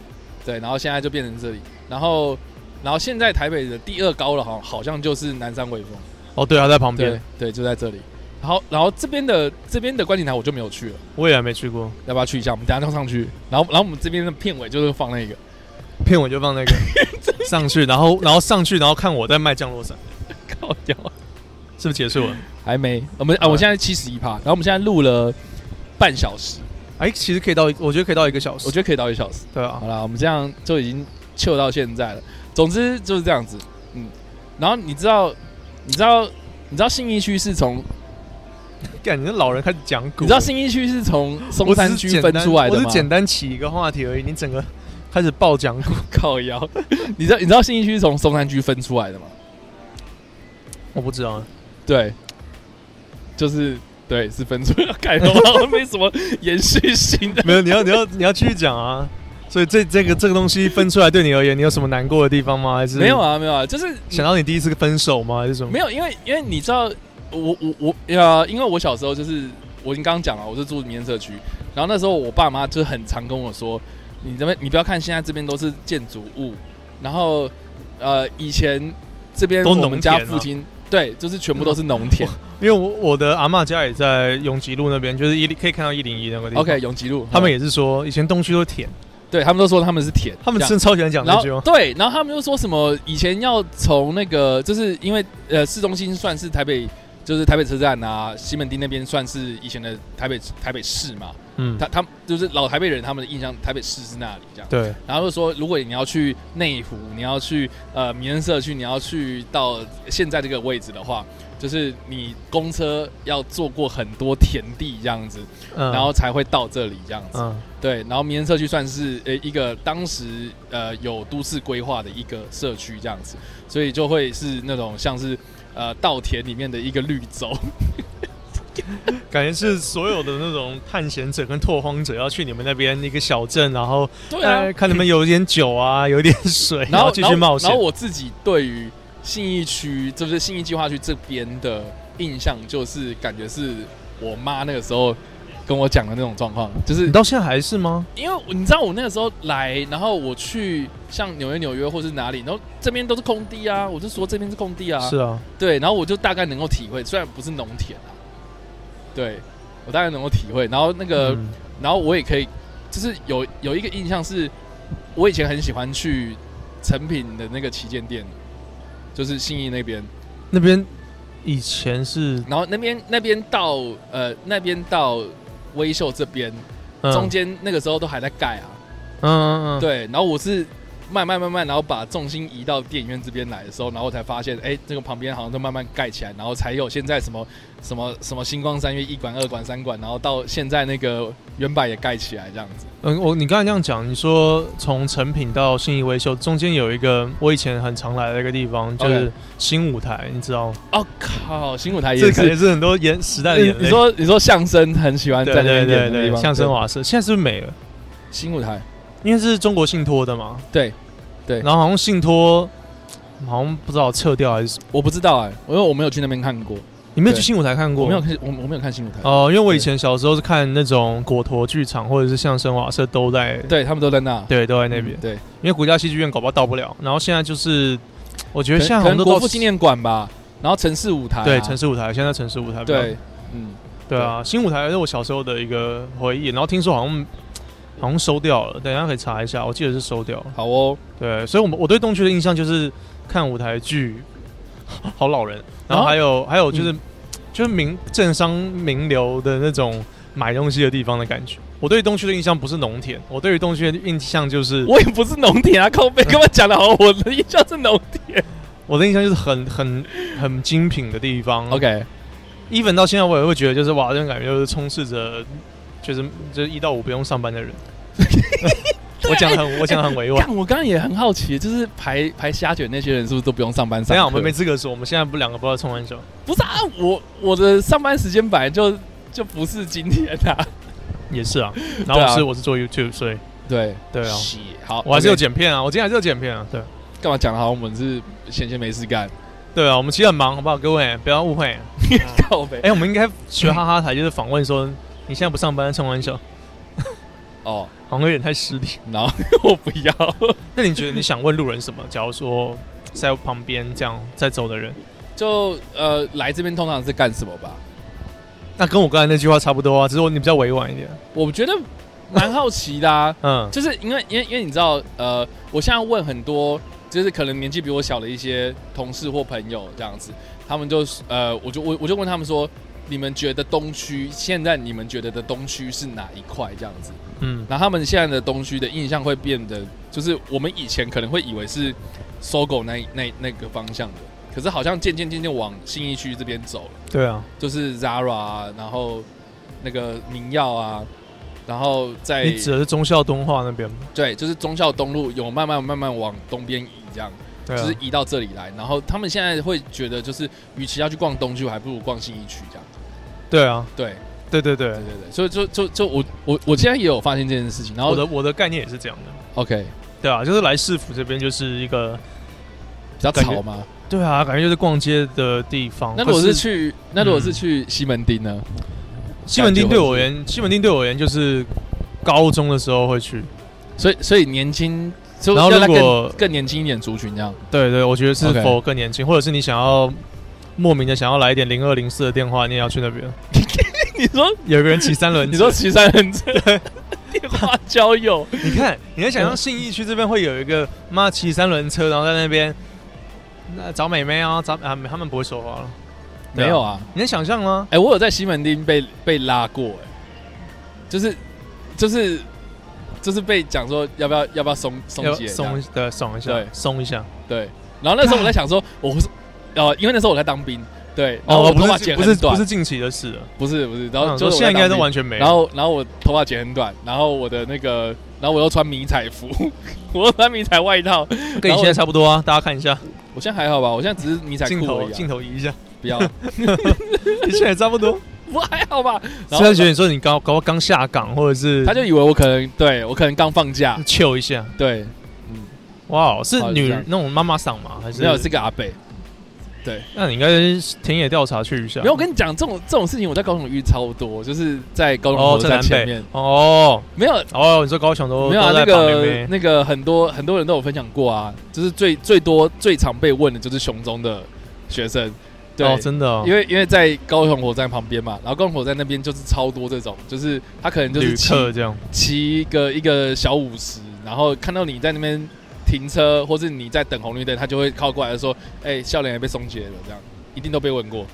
对，然后现在就变成这里，然后然后现在台北的第二高了好好像就是南山微风，哦对啊，在旁边，对，就在这里。然后然后这边的这边的观景台我就没有去了，我也还没去过，要不要去一下？我们等一下就上去，然后然后我们这边的片尾就是放那个，片尾就放那个 上去，然后然后上去，然后看我在卖降落伞，靠掉，是不是结束了？还没，我们啊，我现在七十一趴，然后我们现在录了半小时，哎，其实可以到，我觉得可以到一个小时，我觉得可以到一个小时。对啊好，了，我们这样就已经秀到现在了。总之就是这样子，嗯。然后你知道，你知道，你知道信义区是从，感觉老人开始讲古，你知道信义区是从松山区分出来的吗？我是简单起一个话题而已，你整个开始爆讲古，靠腰，你知道你知道信义区是从松山区分出来的吗？我不知道，对，就是对，是分出来。看的话 没什么延续性的。没有，你要你要你要继续讲啊。所以这这个这个东西分出来对你而言，你有什么难过的地方吗？还是没有？啊，没有啊，就是想到你第一次分手吗？还是什么？没有，因为因为你知道，我我我呀，因为我小时候就是我已经刚刚讲了，我是住民生社区，然后那时候我爸妈就很常跟我说，你这边你不要看现在这边都是建筑物，然后呃以前这边都我们家农田啊附近、对，就是全部都是农田。因为我我的阿妈家也在永吉路那边，就是一可以看到一零一那个地方。OK，永吉路，他们嗯也是说以前东区都是田，对他们都说他们是田，他们真的超喜欢讲然这句话。对，然后他们又说什么以前要从那个，就是因为呃市中心算是台北，就是台北车站啊，西门町那边算是以前的台北台北市嘛，嗯，他他就是老台北人，他们的印象台北市是那里这样。对，然后就说，如果你要去内湖，你要去呃民生社区，你要去到现在这个位置的话，就是你公车要坐过很多田地这样子，嗯，然后才会到这里这样子。嗯。对，然后民生社区算是呃一个当时呃有都市规划的一个社区这样子，所以就会是那种像是呃稻田里面的一个绿洲。感觉是所有的那种探险者跟拓荒者要去你们那边一个小镇，然后对啊哎，看你们有点酒啊，有点水，然后继续冒险然后。我自己对于信义区，就是信义计划区这边的印象，就是感觉是我妈那个时候跟我讲的那种状况，就是你到现在还是吗？因为你知道我那个时候来，然后我去像纽约、纽约或是哪里，然后这边都是空地啊，我就说这边是空地啊，是啊，对，然后我就大概能够体会，虽然不是农田啊，对我大概能够体会。然后那个，嗯然后我也可以，就是有有一个印象是，我以前很喜欢去成品的那个旗舰店，就是信义那边，那边以前是然后那边那边到呃那边到微秀这边，嗯中间那个时候都还在盖啊，嗯嗯嗯，对，然后我是。慢慢慢慢，然后把重心移到电影院这边来的时候，然后才发现，哎，这个旁边好像都慢慢盖起来，然后才有现在什么什么什么星光三月一馆、二馆、三馆，然后到现在那个原版也盖起来这样子。嗯，我你刚才这样讲，你说从成品到信义维修中间有一个我以前很常来的一个地方，就是新舞台，你知道吗？哦靠，新舞台也这感觉是。很多眼时代的眼泪。你说你说相声很喜欢在那边，演的地方，相声瓦舍现在是不是没了？新舞台，因为是中国信托的嘛，对对。然后好像信托好像不知道撤掉还是我不知道哎、因为我没有去那边看过，你没有去新舞台看过？我没有看，我我没有看新舞台。哦，因为我以前小时候是看那种果陀剧场或者是相声瓦舍都在，对他们都在那，对，都在那边。嗯。对，因为国家戏剧院搞不好到不了，然后现在就是我觉得可现在能可能国父纪念馆吧，然后城市舞台啊、对城市舞台，现在城市舞台比较对，嗯，对。啊，新舞台是我小时候的一个回忆，然后听说好像好像收掉了，等一下可以查一下，我记得是收掉了。好哦，对，所以我们我对东区的印象就是看舞台剧，好老人，然后还有、还有就是、嗯就是名政商名流的那种买东西的地方的感觉。我对东区的印象不是农田，我对于东区的印象就是我也不是农田啊，靠背 跟我讲的好，我的印象是农田。我的印象就是很很很精品的地方。OK，even 到现在我也会觉得就是哇，这种感觉就是充斥着就是就是一到五不用上班的人。我讲得很我讲得很委婉。看我刚刚也很好奇，就是排排虾卷那些人是不是都不用上班上课？等我们没资格说，我们现在不两个不知道冲完手。不是啊，我我的上班时间本来就就不是今天啊。也是啊，然后我是、啊我是做 YouTube，所以对对啊，好，我还是有剪片啊，我今天还是有剪片啊，对干嘛讲的好像我们是闲闲没事干，对啊，我们其实很忙，好不好？各位不要误会。靠背哎、我们应该学哈哈台，就是访问说你现在不上班冲完手，哦，好像有点太失礼。然后我不要，那你觉得你想问路人什么？假如说在旁边这样在走的人，就呃来这边通常是干什么吧？那跟我刚才那句话差不多啊，只是我你比较委婉一点。我觉得蛮好奇的啊，嗯，就是因为因为因为你知道，呃，我现在问很多，就是可能年纪比我小的一些同事或朋友这样子，他们就是呃，我就我我就问他们说，你们觉得东区现在你们觉得的东区是哪一块这样子？嗯然后他们现在的东区的印象会变得，就是我们以前可能会以为是搜狗那那那个方向的，可是好像渐渐渐渐往信义区这边走了。对啊，就是 Zara 啊，然后那个明耀啊，然后在你指的是忠孝东化那边吗？对，就是忠孝东路有慢慢慢慢往东边移，这样、就是，移到这里来。然后他们现在会觉得，就是与其要去逛东区，我还不如逛信义区这样。对啊，对对对对对对对，所以就就就我我我现在也有发现这件事情。然后我的我的概念也是这样的。OK 对啊，就是来市府这边就是一个，比较吵吗？对啊，感觉就是逛街的地方。那如果是去那如果是嗯去西门町呢？西门町对我而言，西门町对我而言就是高中的时候会去，所以所以年轻，就然后如果更更年轻一点族群这样。对对，我觉得是否更年轻，或者是你想要莫名的想要来一点零二零四的电话，你也要去那边。你说有个人骑三轮车，你说骑三轮车？电话交友，你看，你能想象信义区这边会有一个妈骑三轮车，然后在那边那找美眉啊，找啊，他们不会说话了，啊没有啊？你能想象吗？哎、我有在西门町被被拉过、哎，就是就是就是被讲说要不要要不要松松解松的松一下对，松一下。对，然后那时候我在想说，我是呃，因为那时候我在当兵，对，然后我头发哦不是剪不是不是近期的事了，不是不是，然后然就是现在应该都完全没有。然后然后我头发剪很短，然后我的那个，然后我又穿迷彩服，我又穿迷彩外套，跟你现在差不多啊，大家看一下我现在还好吧？我现在只是迷彩镜头裤而已、啊，镜头移一下，不要，你现在也差不多。不还好吧？然后虽然觉得你说你刚刚刚下岗，或者是他就以为我可能对我可能刚放假，糗一下，对，哇，是女那种妈妈嗓吗？还是没有是个阿北。对，那你应该田野调查去一下。没有，我跟你讲，这种这种事情我在高雄遇超多，就是在高雄哦，火车站在前面，哦。没有。哦，你说高雄都没有那个那个很多很多人都有分享过啊，就是最最多最常被问的就是雄中的学生，对，哦，真的哦，因为因为在高雄火车站旁边嘛，然后高雄火车站那边就是超多这种，就是他可能就是旅骑这样，骑一个一个小五十，然后看到你在那边停车，或是你在等红绿灯，他就会靠过来说：“哎、笑脸也被松解了。”这样一定都被问过。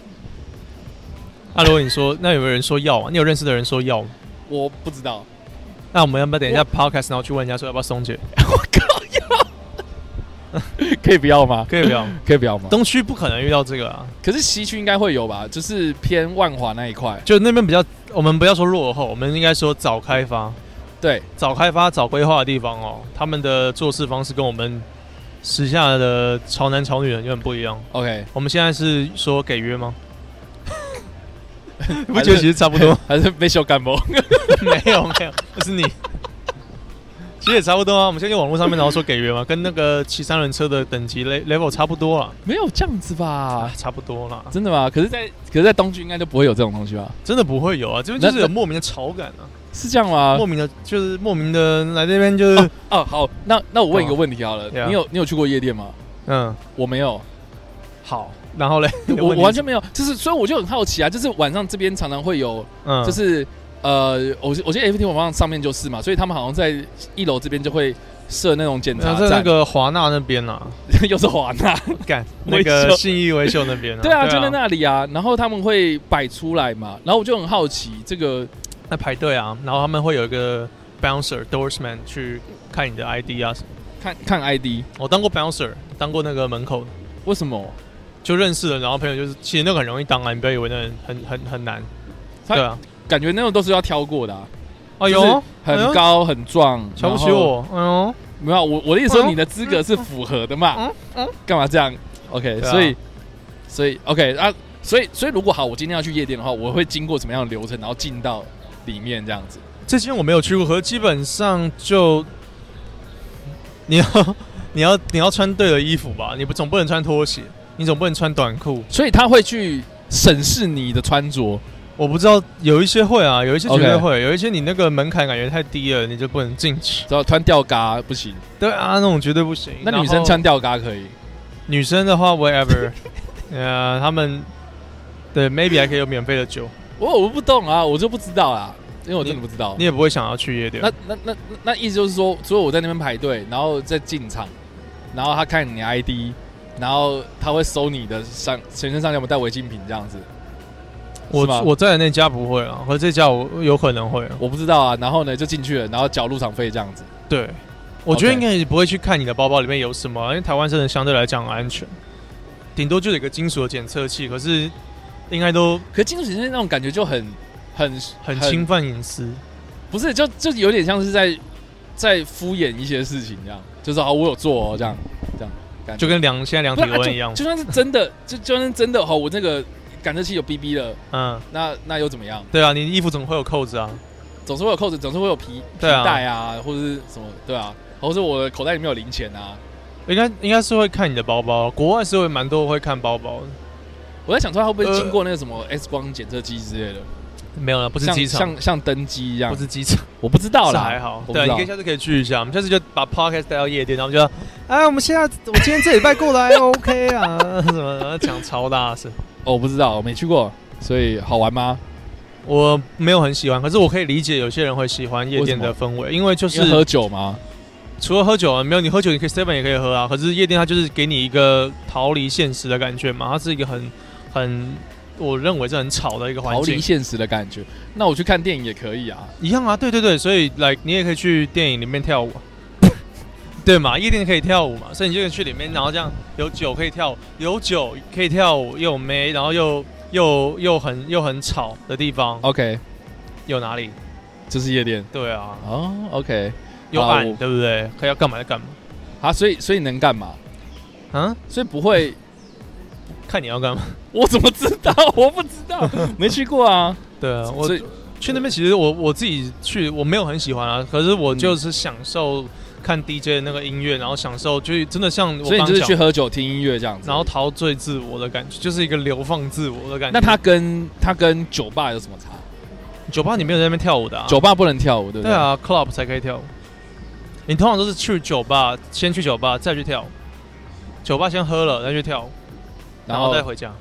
那如果你说，那有没有人说要啊？你有认识的人说要吗？我不知道，那我们要不要等一下 podcast，然后去问人家说要不要松解？我靠，要可以不要吗？可以不要？可以不要吗？东区不可能遇到这个啊，可是西区应该会有吧，就是偏万华那一块。就那边比较，我们不要说落后，我们应该说早开发、对，早开发、早规划的地方哦，他们的做事方式跟我们时下的潮男潮女人有点不一样。OK，我们现在是说给约吗？你不觉得其实差不多？还是被修干部？没有没有，不是你。其实也差不多啊，我们现在在网络上面然后说给约嘛，跟那个骑三轮车的等级 le- level 差不多啊，没有这样子吧啊？，差不多啦，真的吗？可是在，可是，在东区应该就不会有这种东西吧？真的不会有啊，这边就是有莫名的潮感啊，是这样吗？莫？名的，就是莫名的来这边就是，哦，好，那那我问一个问题好了你有你有去过夜店吗？嗯，我没有，好，然后嘞，我我完全没有，就是所以我就很好奇啊，就是晚上这边常常会有，嗯，就是呃，我我记得 FT 网上上面就是嘛，所以他们好像在一楼这边就会设那种检查在那站，个华纳那边啊，又是华纳，干那个信义维修那边啊，对啊，就在那里啊，然后他们会摆出来嘛，然后我就很好奇这个那排队啊，然后他们会有一个 bouncer doorsman 去看你的 ID 啊，看看 ID，我当过 bouncer，当过那个门口的。为什么？就认识了，然后朋友就是，其实那个很容易当啊，你不要以为那很很很难。他对啊，感觉那种都是要挑过的、啊，哎呦，很高很壮，瞧不起然后我，哎呦，没有，我我的意思说嗯你的资格是符合的嘛？嗯嗯干嘛这样？OK，、对啊所以所以 OK 啊，所以所以如果好，我今天要去夜店的话，我会经过什么样的流程，然后进到里面这样子？这间我没有去过，可是基本上就你要 你要你要穿对的衣服吧，你不总不能穿拖鞋，你总不能穿短裤。所以他会去审视你的穿着。我不知道有一些会啊，有一些绝对会有一些你那个门槛感觉太低了，你就不能进去。然后穿吊嘎不行，对啊，那种绝对不行。那女生穿吊嘎可以。女生的话，whatever，呃，他们对 maybe 还可以有免费的酒，我我不懂啊，我就不知道啦，因为我真的不知道你。也不会想要去夜店。那那那那那意思就是说，所以我在那边排队，然后再进场，然后他看你 ID，然后他会搜你的上全身上下有没有带违禁品这样子。我我在的那家不会啊，或者这家我有可能会啊。我不知道啊，然后呢就进去了，然后缴入场费这样子。对，我觉得应该也不会去看你的包包里面有什么，因为台湾真的相对来讲安全，顶多就有一个金属的检测器，可是应该都可是金属形那种感觉就很很很侵，犯隐私。不是就就有点像是在在敷衍一些事情这样，就是啊我有做哦这样这样感觉，就跟量现在量体温一样。就，就算是真的，就就算是真的哈，我那个感测器有 BB 了，嗯，那那又怎么样？对啊，你衣服总会有扣子啊，总是会有扣子，总是会有皮皮带啊，或者是什么，对啊，或者是我的口袋里面有零钱啊。应该应该是会看你的包包，国外是会蛮多会看包包的，我在想说，他会不会呃经过那个什么 X 光检测机之类的？没有了，不是机场，像像登机一样不，是机场，我不知道啦，还好。对你可以下次可以去一下，我们下次就把 podcast 带到夜店，然后就说，哎，我们现在我今天这礼拜过来 OK 啊，什么的讲超大声。哦我不知道，我没去过，所以好玩吗？我没有很喜欢，可是我可以理解有些人会喜欢夜店的氛围，因为就是喝酒吗？除了喝酒啊，没有你喝酒，你可以 seven 也可以喝啊。可是夜店它就是给你一个逃离现实的感觉嘛，它是一个很很，我认为是很吵的一个环境。逃离现实的感觉。那我去看电影也可以啊。一样啊，对对对，所以来你也可以去电影里面跳舞啊，对嘛？夜店可以跳舞嘛，所以你就可以去里面，然后这样有酒可以跳舞，有酒可以跳舞，又有妹，然后又又又很又很吵的地方，OK，有哪里？这是夜店对啊，哦。OK，又暗，好我对不对？可以要干嘛就干嘛。啊，所以所以能干嘛？啊，所以不会，看你要干嘛。我怎么知道？我不知道，没去过啊。对啊，我去那边其实我我自己去我没有很喜欢啊，可是我就是享受看 DJ 的那个音乐，然后享受就是真的像我所以你就是去，喝酒听音乐这样子。然后陶醉自我的感觉，就是一个流放自我的感觉。那它跟它跟酒吧有什么差？酒吧你没有在那边跳舞的啊？酒吧不能跳舞，对不对？对啊，club 才可以跳舞。你通常都是去酒吧，先去酒吧再去跳舞，酒吧先喝了再去跳舞，然后再回家，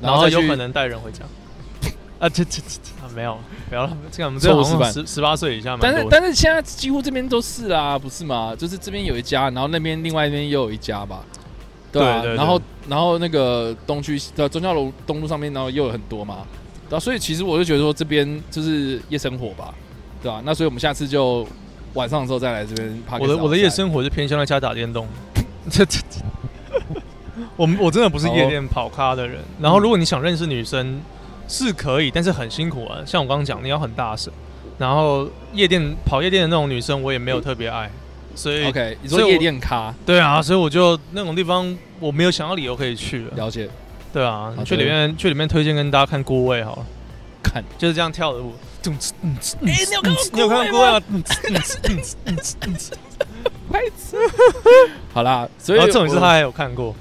然后有可能带人回家。啊，这这这这啊没有，不要了，这个我们这个好像错误示十十八岁以下嘛但是。但是现在几乎这边都是啊，不是吗？就是这边有一家，然后那边另外一边又有一家吧，对啊，然后然后那个东区的中教楼东路上面，然后又有很多嘛，对啊，所以其实我就觉得说这边就是夜生活吧，对吧、那所以我们下次就晚上的时候再来这边。我的我的夜，生活是偏向在家打电动，这 这 这，我们我真的不是夜店跑咖的人。然后如果你想认识女生是可以，但是很辛苦啊。像我刚刚讲，你要很大声。然后夜店跑夜店的那种女生，我也没有特别爱，所以 OK，你说夜店咖，对啊，所以我就那种地方我没有想到理由可以去了。了解，对啊好，的去里面去里面推荐跟大家看孤位好了，看，就是这样跳的舞。哎，哎你有看过你有看过孤味吗？白痴。好啦，所以然后重点是我他还有看过。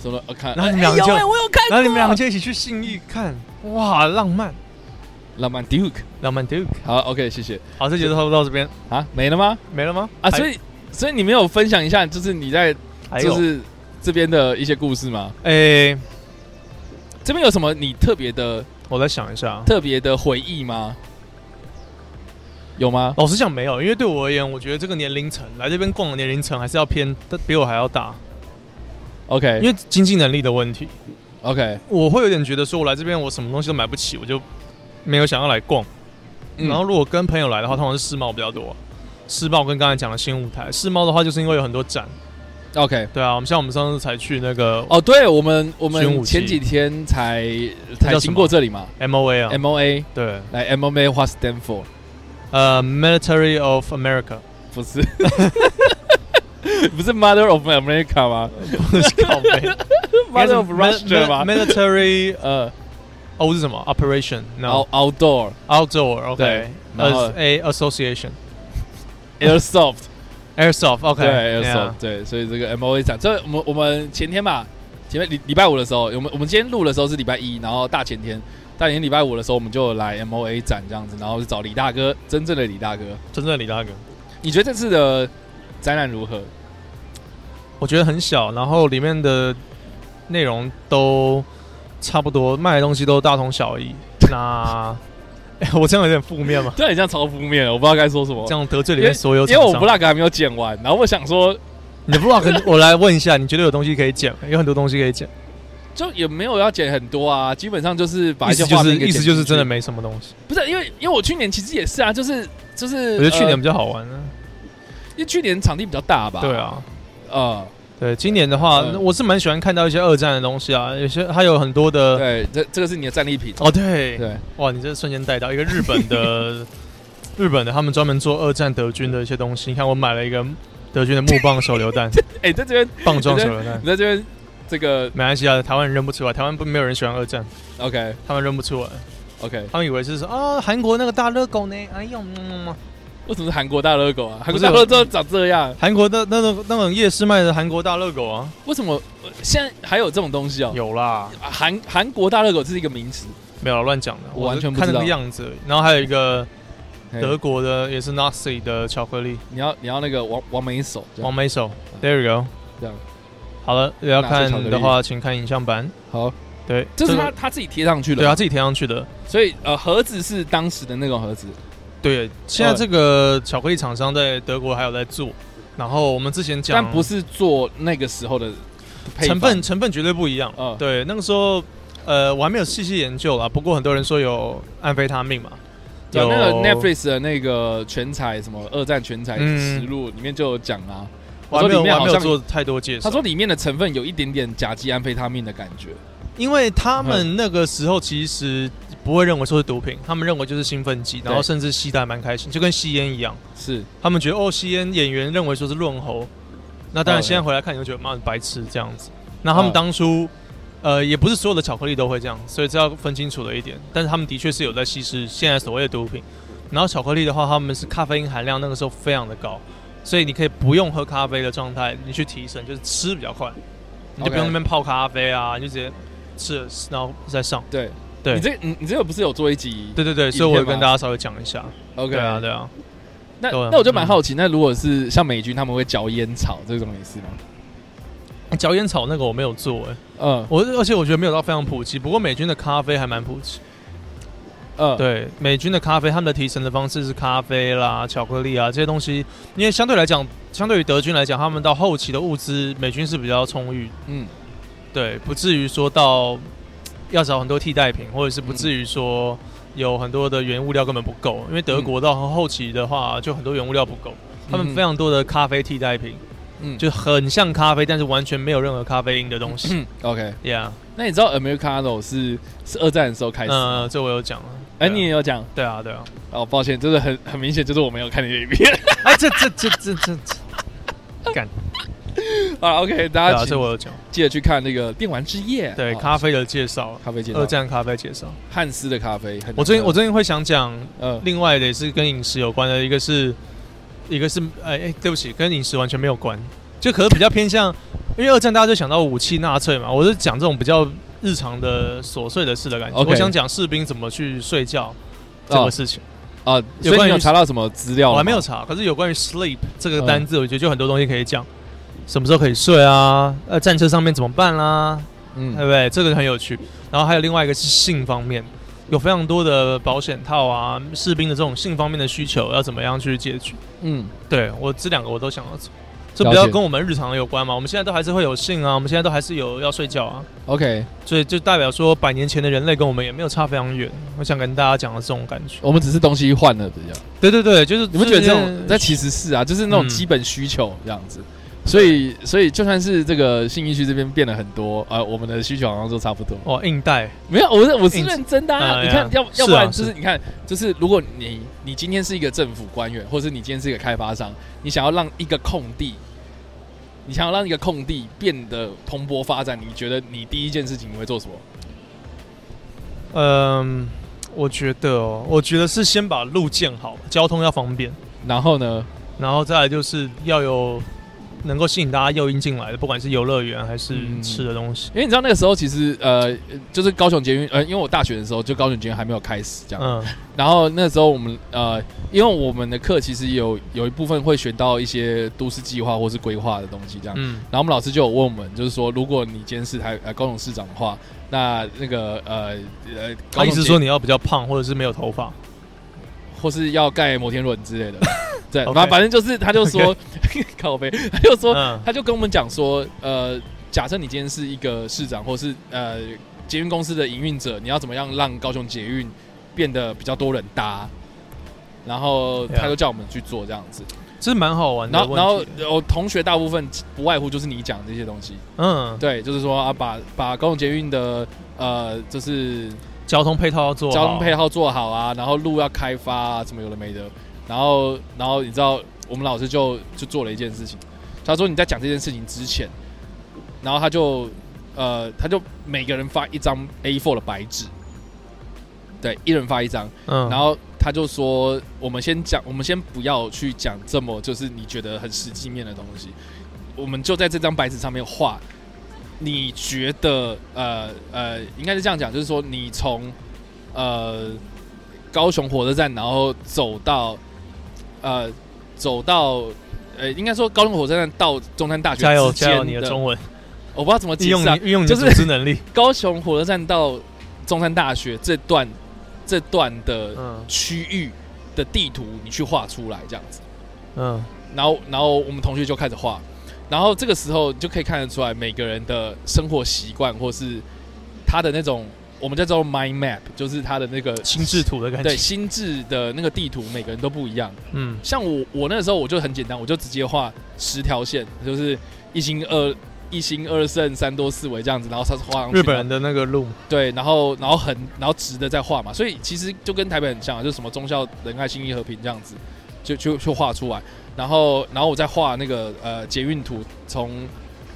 什么？我看，然后你们两个就哎有哎我有看，然后你们两个就一起去信义看，哇，浪漫，浪漫 Duke。浪漫 Duke。好，OK，谢谢好，这节就差不多到这边，啊，没了吗？没了吗？啊，所以所以你没有分享一下，就是你在，就是这边的一些故事吗？诶，这边有什么你特别的我再想一下。特别的回忆吗？有吗？老实讲没有，因为对我而言，我觉得这个年龄层来这边逛的年龄层还是要偏比我还要大，OK，因为经济能力的问题，OK，我会有点觉得说，我来这边我什么东西都买不起，我就没有想要来逛。嗯。然后如果跟朋友来的话，通常是世贸比较多。世贸跟刚才讲的新舞台，世贸的话就是因为有很多展，OK，对啊，我们像我们上次才去那个哦，对，我们我们前几天才才经过这里嘛。MOA 啊，，MOA，对，来 MOA what stand for？呃，Military of America，不是，不是 Mother of America 吗不是靠背？Mother of Russia 吗？Military 呃哦是什么？Operation no，out outdoor outdoor OK 对然后 as a association airsoft，airsoft OK 对 yeah airsoft，对，所以这个 MOA 展，这我们我们前天吧，前面礼礼拜五的时候，我们我们今天录的时候是礼拜一，然后大前天。大前天礼拜五的时候，我们就来 MOA 展这样子，然后就找李大哥，真正的李大哥。真正的李大哥，你觉得这次的展览如何？我觉得很小，然后里面的内容都差不多，卖的东西都大同小异。那 哎我这样有点负面吗？对，这样超负面，我不知道该说什么。这样得罪里面所有因为我 vlog 还没有剪完，然后我想说，你的 vlog 我来问一下，你觉得有东西可以剪吗？有很多东西可以剪，就也没有要剪很多啊，基本上就是把一些画面是意思就是真的没什么东西。不是因为因为我去年其实也是啊，就是就是我觉得去年呃比较好玩啊。因为去年场地比较大吧，对，啊，呃，对，今年的话，嗯。我是蛮喜欢看到一些二战的东西啊，有些还有很多的。对，这这个是你的战利品，哦，对，对，哇，你这瞬间带到一个日本的，日本的他们专门做二战德军的一些东西。你看，我买了一个德军的木棒手榴弹，哎，在这边棒状手榴弹。你，在这边这个马来西亚的，台湾人认不出来，台湾不没有人喜欢二战，OK。他们认不出来，OK，他们以为是说啊韩国那个大热狗呢，哎呦，嗯为什么是韩国大热狗啊？韩国大热狗长这样，韩国的那种那种夜市卖的韩国大热狗啊，为什么呃现在还有这种东西哦？有啦，韩韩国大热狗这是一个名词，没有乱讲的，我完全不看那知道个样子。然后还有一个德国的也是 Nazi 的巧克力，你要你要那个王王梅手，王梅手，There you go。这样。好了，要看的话，请看影像版。好，对，这是他他自己贴上去的，对他自己贴上去的。所以呃盒子是当时的那种盒子，对，现在这个巧克力厂商在德国还有在做。然后我们之前讲，但不是做那个时候的成分成分绝对不一样。嗯对，那个时候呃我还没有细细研究啦，不过很多人说有安非他命嘛，有那个 Netflix 的那个全彩什么二战全彩嗯实录里面就有讲啊，我还没有我还里面好像没有做太多介绍。他说里面的成分有一点点甲基安非他命的感觉，因为他们那个时候其实不会认为说是毒品，他们认为就是兴奋剂，然后甚至吸的还蛮开心，就跟吸烟一样。是他们觉得哦，吸烟演员认为说是润喉，那当然现在回来看，你就觉得妈的白痴这样子。那他们嗯当初，呃，也不是所有的巧克力都会这样，所以这要分清楚了一点。但是他们的确是有在稀释现在所谓的毒品。然后巧克力的话，他们是咖啡因含量那个时候非常的高，所以你可以不用喝咖啡的状态，你去提神，就是吃比较快，你就不用那边泡咖啡啊，你就直接吃了，然后再上。对对。你这你你这个不是有做一集对对对，所以我会跟大家稍微讲一下。OK 对啊，对啊。那对啊那我就蛮好奇，那如果是像美军他们会嚼烟草这种也是吗？嚼烟草那个我没有做哎、嗯。我而且我觉得没有到非常普及，不过美军的咖啡还蛮普及。嗯，对，美军的咖啡，他们的提神的方式是咖啡啦、巧克力啊这些东西，因为相对来讲，相对于德军来讲，他们到后期的物资，美军是比较充裕，嗯。对，不至于说到要找很多替代品，或者是不至于说有很多的原物料根本不够，因为德国到后期的话，就很多原物料不够，他们嗯非常多的咖啡替代品，嗯就很像咖啡，但是完全没有任何咖啡因的东西。嗯 OK，Yeah，那你知道 Americano 是是二战的时候开始？嗯，这我有讲了。哎，你也有讲对啊，对啊。哦，抱歉，就是很很明显，就是我没有看你的影片。哎，这这这这这这，干，好，OK，对啊，大家请这我有讲。记得去看那个电玩之夜，对，哦咖啡的介绍，咖啡介绍二战咖啡介绍。汉斯的咖啡。我最近我最近会想讲呃另外的也是跟饮食有关的，一个是一个是哎哎，对不起，跟饮食完全没有关，就可能比较偏向，因为二战大家就想到武器纳粹嘛，我是讲这种比较日常的琐碎的事的感觉。OK 我想讲士兵怎么去睡觉这个事情，啊，所以你有关于有查到什么资料？我还没有。查。可是有关于 sleep 这个嗯单字，我觉得就很多东西可以讲。什么时候可以睡啊？呃，战车上面怎么办啦、对嗯不对？这个很有趣。然后还有另外一个是性方面，有非常多的保险套啊，士兵的这种性方面的需求要怎么样去解决？嗯，对我这两个我都想要做，这比较跟我们日常有关嘛。我们现在都还是会有性啊，我们现在都还是有要睡觉啊，OK，所以就代表说百年前的人类跟我们也没有差非常远。我想跟大家讲的这种感觉。我们只是东西换了这样。对对对，就是你不觉得这种？那其实是啊，就是那种嗯基本需求这样子。所以，所以就算是这个信义区这边变了很多，呃，我们的需求好像都差不多。哦硬带没有，我是我是认真的啊！嗯你看，要啊要不然就是是你看，就是如果你你今天是一个政府官员，或是你今天是一个开发商，你想要让一个空地，你想要让一个空地变得蓬勃发展，你觉得你第一件事情你会做什么？嗯，我觉得哦，我觉得是先把路建好，交通要方便，然后呢？然后再来就是要有能够吸引大家诱因进来的，不管是游乐园还是嗯。吃的东西。因为你知道那个时候其实呃，就是高雄捷运呃，因为我大学的时候就高雄捷运还没有开始这样，嗯。然后那时候我们呃，因为我们的课其实有有一部分会选到一些都市计划或是规划的东西这样，嗯。然后我们老师就有问我们，就是说，如果你今天是台呃高雄市长的话，那那个呃呃，高雄捷他意思说你要比较胖，或者是没有头发。或是要盖摩天轮之类的，对反反正就是他就说 靠背，他就说嗯他就跟我们讲说，呃，假设你今天是一个市长，或是呃捷运公司的营运者，你要怎么样让高雄捷运变得比较多人搭？然后他就叫我们去做这样子，这是蛮好玩的然后然后。我同学大部分不外乎就是你讲的这些东西，嗯，对，就是说啊，把把高雄捷运的呃，就是交通配套要做好，交通配套做好啊，然后路要开发啊，什么有的没的。然后，然后你知道，我们老师就就做了一件事情，他说你在讲这件事情之前，然后他就呃，他就每个人发一张 A4 的白纸，对，一人发一张，嗯，然后他就说，我们先讲，我们先不要去讲这么就是你觉得很实际面的东西，我们就在这张白纸上面画，你觉得呃呃，应该是这样讲，就是说你从呃高雄火车站，然后走到呃走到呃应该说高雄火车站到中山大学加油加油，你的中文，我不知道怎么运用解释啊你，运用你的就是组织能力，高雄火车站到中山大学这段这段的嗯。区域的地图，你去画出来这样子。嗯，然后，然后我们同学就开始画，然后这个时候你就可以看得出来每个人的生活习惯，或是他的那种我们叫做 mind map，就是它的那个心智图的感觉，对心智的那个地图，每个人都不一样。嗯。像我，我那个时候我就很简单，我就直接画十条线，就是一心二一心二圣三多四维这样子，然后它是画上日本人的那个路，对，然后然后很，然后直的在画嘛，所以其实就跟台北很像啊，就是什么忠孝仁爱信义和平这样子，就就就画出来，然后然后我再画那个呃捷运图，从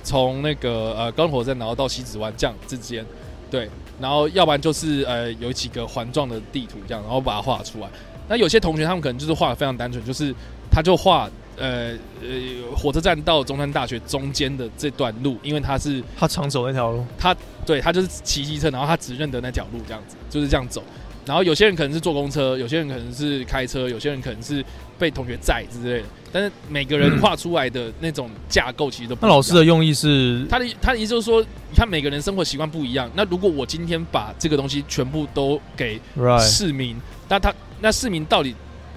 从那个呃高雄火车站然后到西子湾这样之间，对，然后要不然就是呃有几个环状的地图这样，然后把它画出来。那有些同学他们可能就是画的非常单纯，就是他就画呃呃火车站到中山大学中间的这段路，因为他是他常走那条路，他对他就是骑机车，然后他只认得那条路这样子，就是这样走。然后有些人可能是坐公车，有些人可能是开车，有些人可能是被同学载之类的。但是每个人画出来的那种架构其实都不那一样老师的用意是，他的他的意思就是说，你看每个人生活习惯不一样。那如果我今天把这个东西全部都给市民，那他那市民到底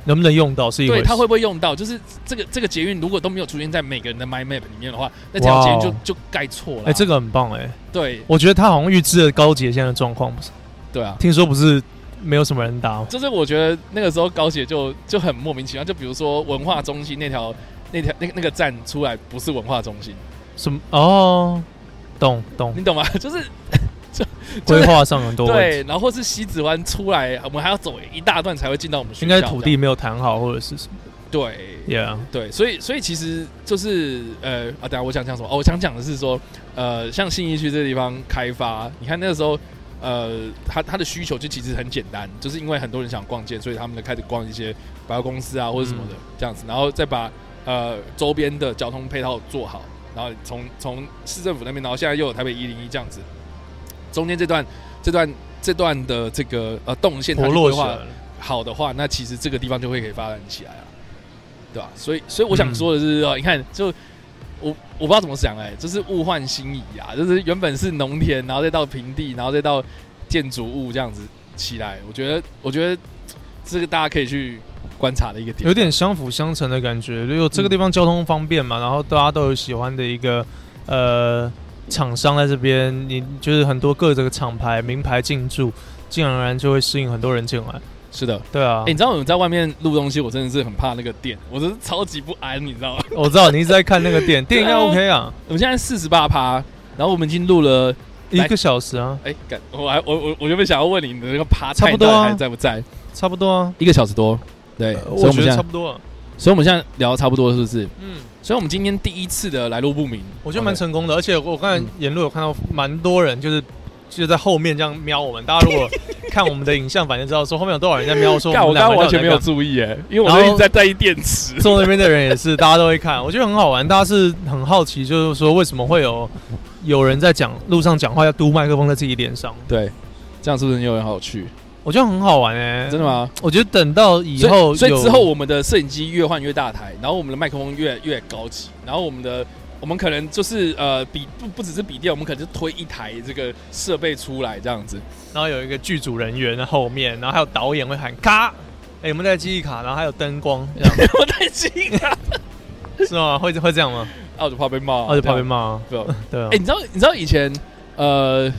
能不能用到是一回，对他会不会用到？就是这个这个捷运如果都没有出现在每个人的 mind map 里面的话，那这条捷运就就盖错了啊。哎，这个很棒哎，对我觉得他好像预知了高捷现在的状况，不是？对啊，听说不是没有什么人搭，就是我觉得那个时候高铁就就很莫名其妙，就比如说文化中心那条那条那个那个站出来不是文化中心，什么哦，懂懂，你懂吗？就是规划上很多，对，然后是西子湾出来，我们还要走一大段才会进到我们学应校。该土地没有谈好或者是什么对，Yeah，对，所以所以其实就是呃啊，等一下我想讲什么？哦，我想讲的是说，呃，像信义区这个地方开发，你看那个时候。呃，他他的需求就其实很简单，就是因为很多人想逛街，所以他们就开始逛一些百货公司啊或者什么的、这样子，然后再把呃周边的交通配套做好，然后从从市政府那边，然后现在又有台北一零一这样子，中间这段这段这段的这个呃动线它规划。好的话，那其实这个地方就会可以发展起来啊，对吧？所以，所以我想说的是，哦，你看，就我我不知道怎么想，哎，就是物换星移啊，就是原本是农田，然后再到平地，然后再到建筑物这样子起来，我觉得，我觉得这个大家可以去观察的一个点，有点相辅相成的感觉，就这个地方交通方便嘛，然后大家都有喜欢的一个呃厂商在这边，你就是很多各这个厂牌名牌进驻，自然而然就会吸引很多人进来。是的。对啊哎、，你知道我们在外面录东西，我真的是很怕那个电，我真是超级不安，你知道吗？我知道你一直在看那个电，电应该 OK 啊，我们现在四十八趴，然后我们已经录了，一个小时啊，哎、干，我还我我我原本想要问你，你的那个趴差不多还在不在？差不多啊，一个小时多，对，呃所以我们现在我觉得差，不多了。所以我们现在聊的差不多，是不是？嗯，所以我们今天第一次的来路不明，我觉得蛮成功的，而且我刚才嗯沿路有看到蛮多人，就是就在后面这样瞄我们。大家如果看我们的影像反正知道，说后面有多少人在瞄，说干，我们两个刚刚完全没有注意哎，因为我一直在在意电池。坐那边的人也是，大家都会看，我觉得很好玩。大家是很好奇，就是说为什么会有有人在讲路上讲话要嘟麦克风在自己脸上？对，这样是不是有点好趣？我觉得很好玩哎、真的？吗？我觉得等到以后所以之后我们的摄影机越换越大台，然后我们的麦克风越越高级，然后我们的我们可能就是呃笔不不只是笔电，我们可能就推一台这个设备出来这样子。然后有一个剧组人员在后面，然后还有导演会喊咔，哎、我们在记忆卡，然后还有灯光，这样 我太惊了，是吗？会会这样吗？啊，我就怕被骂，我，就怕被骂啊，对吧？对啊哎、，你知道你知道以前呃，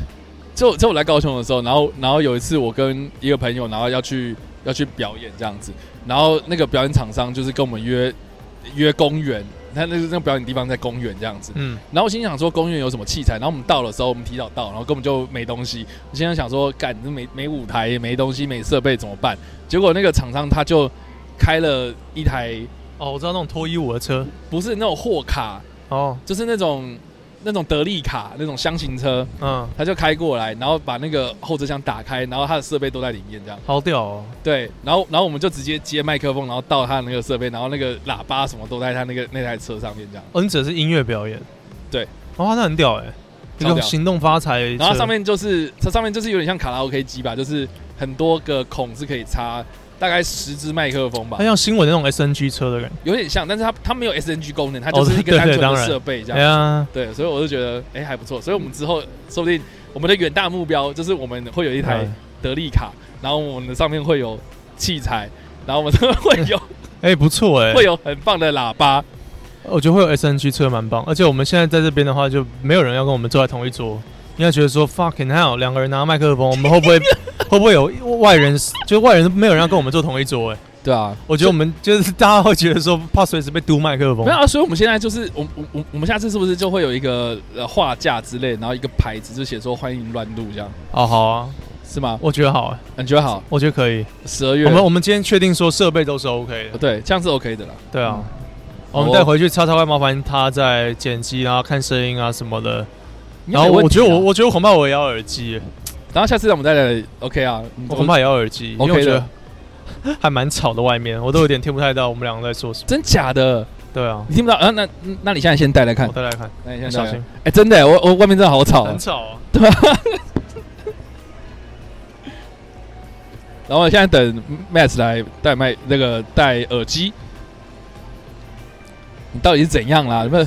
就就我来高雄的时候，然后然后有一次我跟一个朋友，然后要去要去表演这样子，然后那个表演厂商就是跟我们约约公园，他那个那个表演地方在公园这样子，嗯，然后我心想说公园有什么器材，然后我们到的时候我们提早到，然后根本就没东西，我现在想说干这没没舞台没东西没设备怎么办？结果那个厂商他就开了一台哦，我知道那种脱衣舞的车，不是那种货卡，哦，就是那种那种德利卡那种箱型车。嗯，他就开过来，然后把那个后车厢打开，然后他的设备都在里面，这样。好屌哦，对，然后然后我们就直接接麦克风，然后到他的那个设备，然后那个喇叭什么都在他那个那台车上面，这样。哦，你指的是音乐表演，对，哇，那很屌哎，一超屌。个行动发财，然后上面就是它上面就是有点像卡拉 OK 机吧，就是很多个孔是可以插，大概十支麦克风吧。它，像新闻那种 SNG 车的感觉。有点像，但是它它没有 SNG 功能，它就是哦一个单纯的设备这哎样。呀，对，所以我就觉得哎、还不错，所以我们之后说不定我们的远大目标就是我们会有一台哎。德利卡，然后我们的上面会有器材，然后我们会有 哎，不错哎，会有很棒的喇叭，我觉得会有 SNG 车蛮棒，而且我们现在在这边的话，就没有人要跟我们坐在同一桌，应该觉得说 fucking hell，两个人拿麦克风，我们会不会会不会有外人？就是外人没有人要跟我们坐同一桌哎、对啊，我觉得我们就是大家会觉得说怕随时被嘟麦克风没有，啊，所以我们现在就是我我我我们下次是不是就会有一个呃画架之类，然后一个牌子就写说欢迎乱录这样，哦，好啊，是吗？我觉得好、欸，你觉得好？我觉得可以。十二月我们我们今天确定说设备都是 OK 的，对，这样是 OK 的啦。对啊。嗯我们再回去叉叉会麻烦他在剪辑，然后看声音啊什么的。然后我觉得我我觉得我恐怕我也要耳机，然后下次我们再来 OK 啊，我恐怕也要耳机，因 OK 为我觉的得还蛮吵的，外面我都有点听不太到我们两个在说什么。真假的，对啊，你听不到啊？那那你现在先带来看我，带来看，那你现在小心，哎，真的，我我外面真的好吵啊很。吵啊。然后现在等 Matt 来带麦那个戴耳机，你到底是怎样啦？不是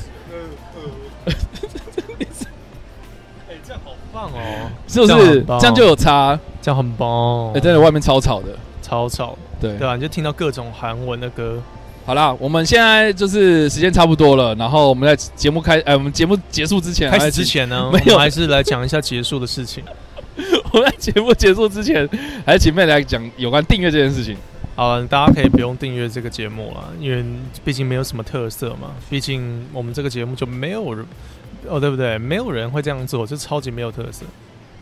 是不是这样就有差？这样很棒哦哎，，真的外面超吵的。超吵，对对，啊，你就听到各种韩文的歌。好啦，我们现在就是时间差不多了，然后我们在节目开，哎，我们节目结束之前，开始之，前呢，没有还是来讲一下结束的事情。我们在节目结束之前，还是请妹来讲有关订阅这件事情。好了，大家可以不用订阅这个节目了，因为毕竟没有什么特色嘛。毕竟我们这个节目就没有人，哦，对不对？没有人会这样做，就超级没有特色。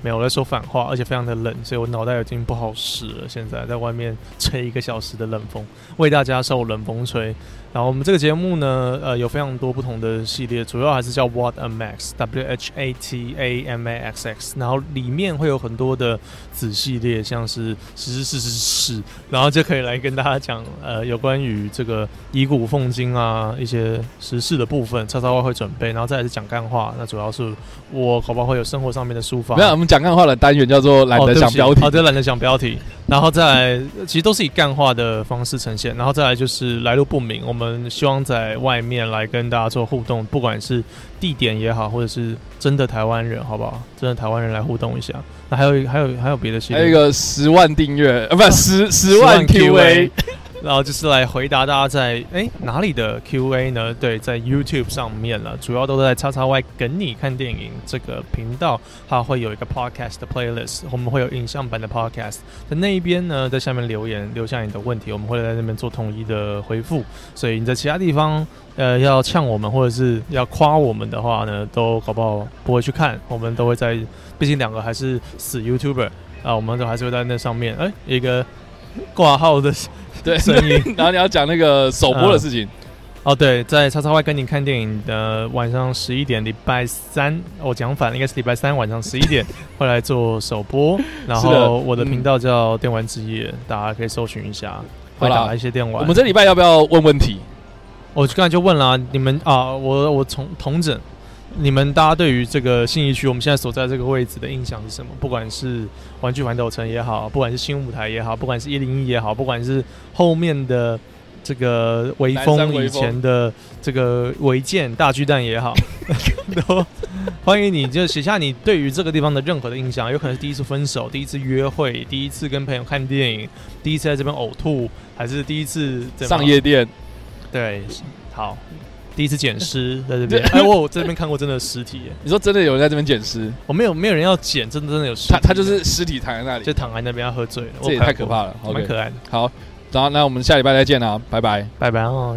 没有我在说反话，而且非常的冷，所以我脑袋已经不好使了。现在在外面吹一个小时的冷风，为大家受冷风吹。然后我们这个节目呢，呃，有非常多不同的系列，主要还是叫 What a Max，W H A T A M A X X。然后里面会有很多的子系列，像是时事事实事，然后就可以来跟大家讲，呃，有关于这个以古奉今啊一些时事的部分，叉叉 Y 会准备，然后再来是讲干话。那主要是我搞不好会有生活上面的抒发。没有，我们讲干话的单元叫做懒得想标题。起好的，懒得想标题，然后再来，其实都是以干话的方式呈现，然后再来就是来路不明，我们希望在外面来跟大家做互动，不管是地点也好，或者是真的台湾人，好不好？真的台湾人来互动一下。那还有还有还有别的系列，还有一个十万订阅，呃，不，十十万万 QA，然后就是来回答大家在哎哪里的 Q&A 呢？对，在 YouTube 上面了，主要都在叉叉 Y 跟你看电影这个频道，它会有一个 Podcast playlist，我们会有影像版的 Podcast，在那一边呢，在下面留言留下你的问题，我们会在那边做统一的回复。所以你在其他地方呃要呛我们或者是要夸我们的话呢，都搞不好不会去看，我们都会在，毕竟两个还是死 YouTuber 啊，我们都还是会在那上面哎一个挂号的。对，声音 然后你要讲那个首播的事情，哦，对，在叉叉外跟你看电影的晚上十一点，礼拜三，我讲反了，应该是礼拜三晚上十一点 会来做首播。然后我的嗯频道叫电玩之夜，大家可以搜寻一下，会打一些电玩。我们这礼拜要不要问问题？我刚才就问了啊、你们啊，我我从同整，你们大家对于这个信义区我们现在所在这个位置的印象是什么？不管是玩具反斗城也好，不管是新舞台也好，不管是一零一也好，不管是后面的这个微风以前的这个违建大巨蛋也好，都欢迎你就写下你对于这个地方的任何的印象，有可能是第一次分手、第一次约会、第一次跟朋友看电影、第一次在这边呕吐，还是第一次上夜店，对，好，第一次捡尸 在这边。哎，我我这边看过真的尸体耶，你说真的有人在这边捡尸？我没有没有人要捡，真的真的有尸体他他就是尸体躺在那里就，躺在那边要喝醉了，这也太可怕了。蛮 OK，可爱的。好，然后那我们下礼拜再见啊，拜拜。拜拜哦。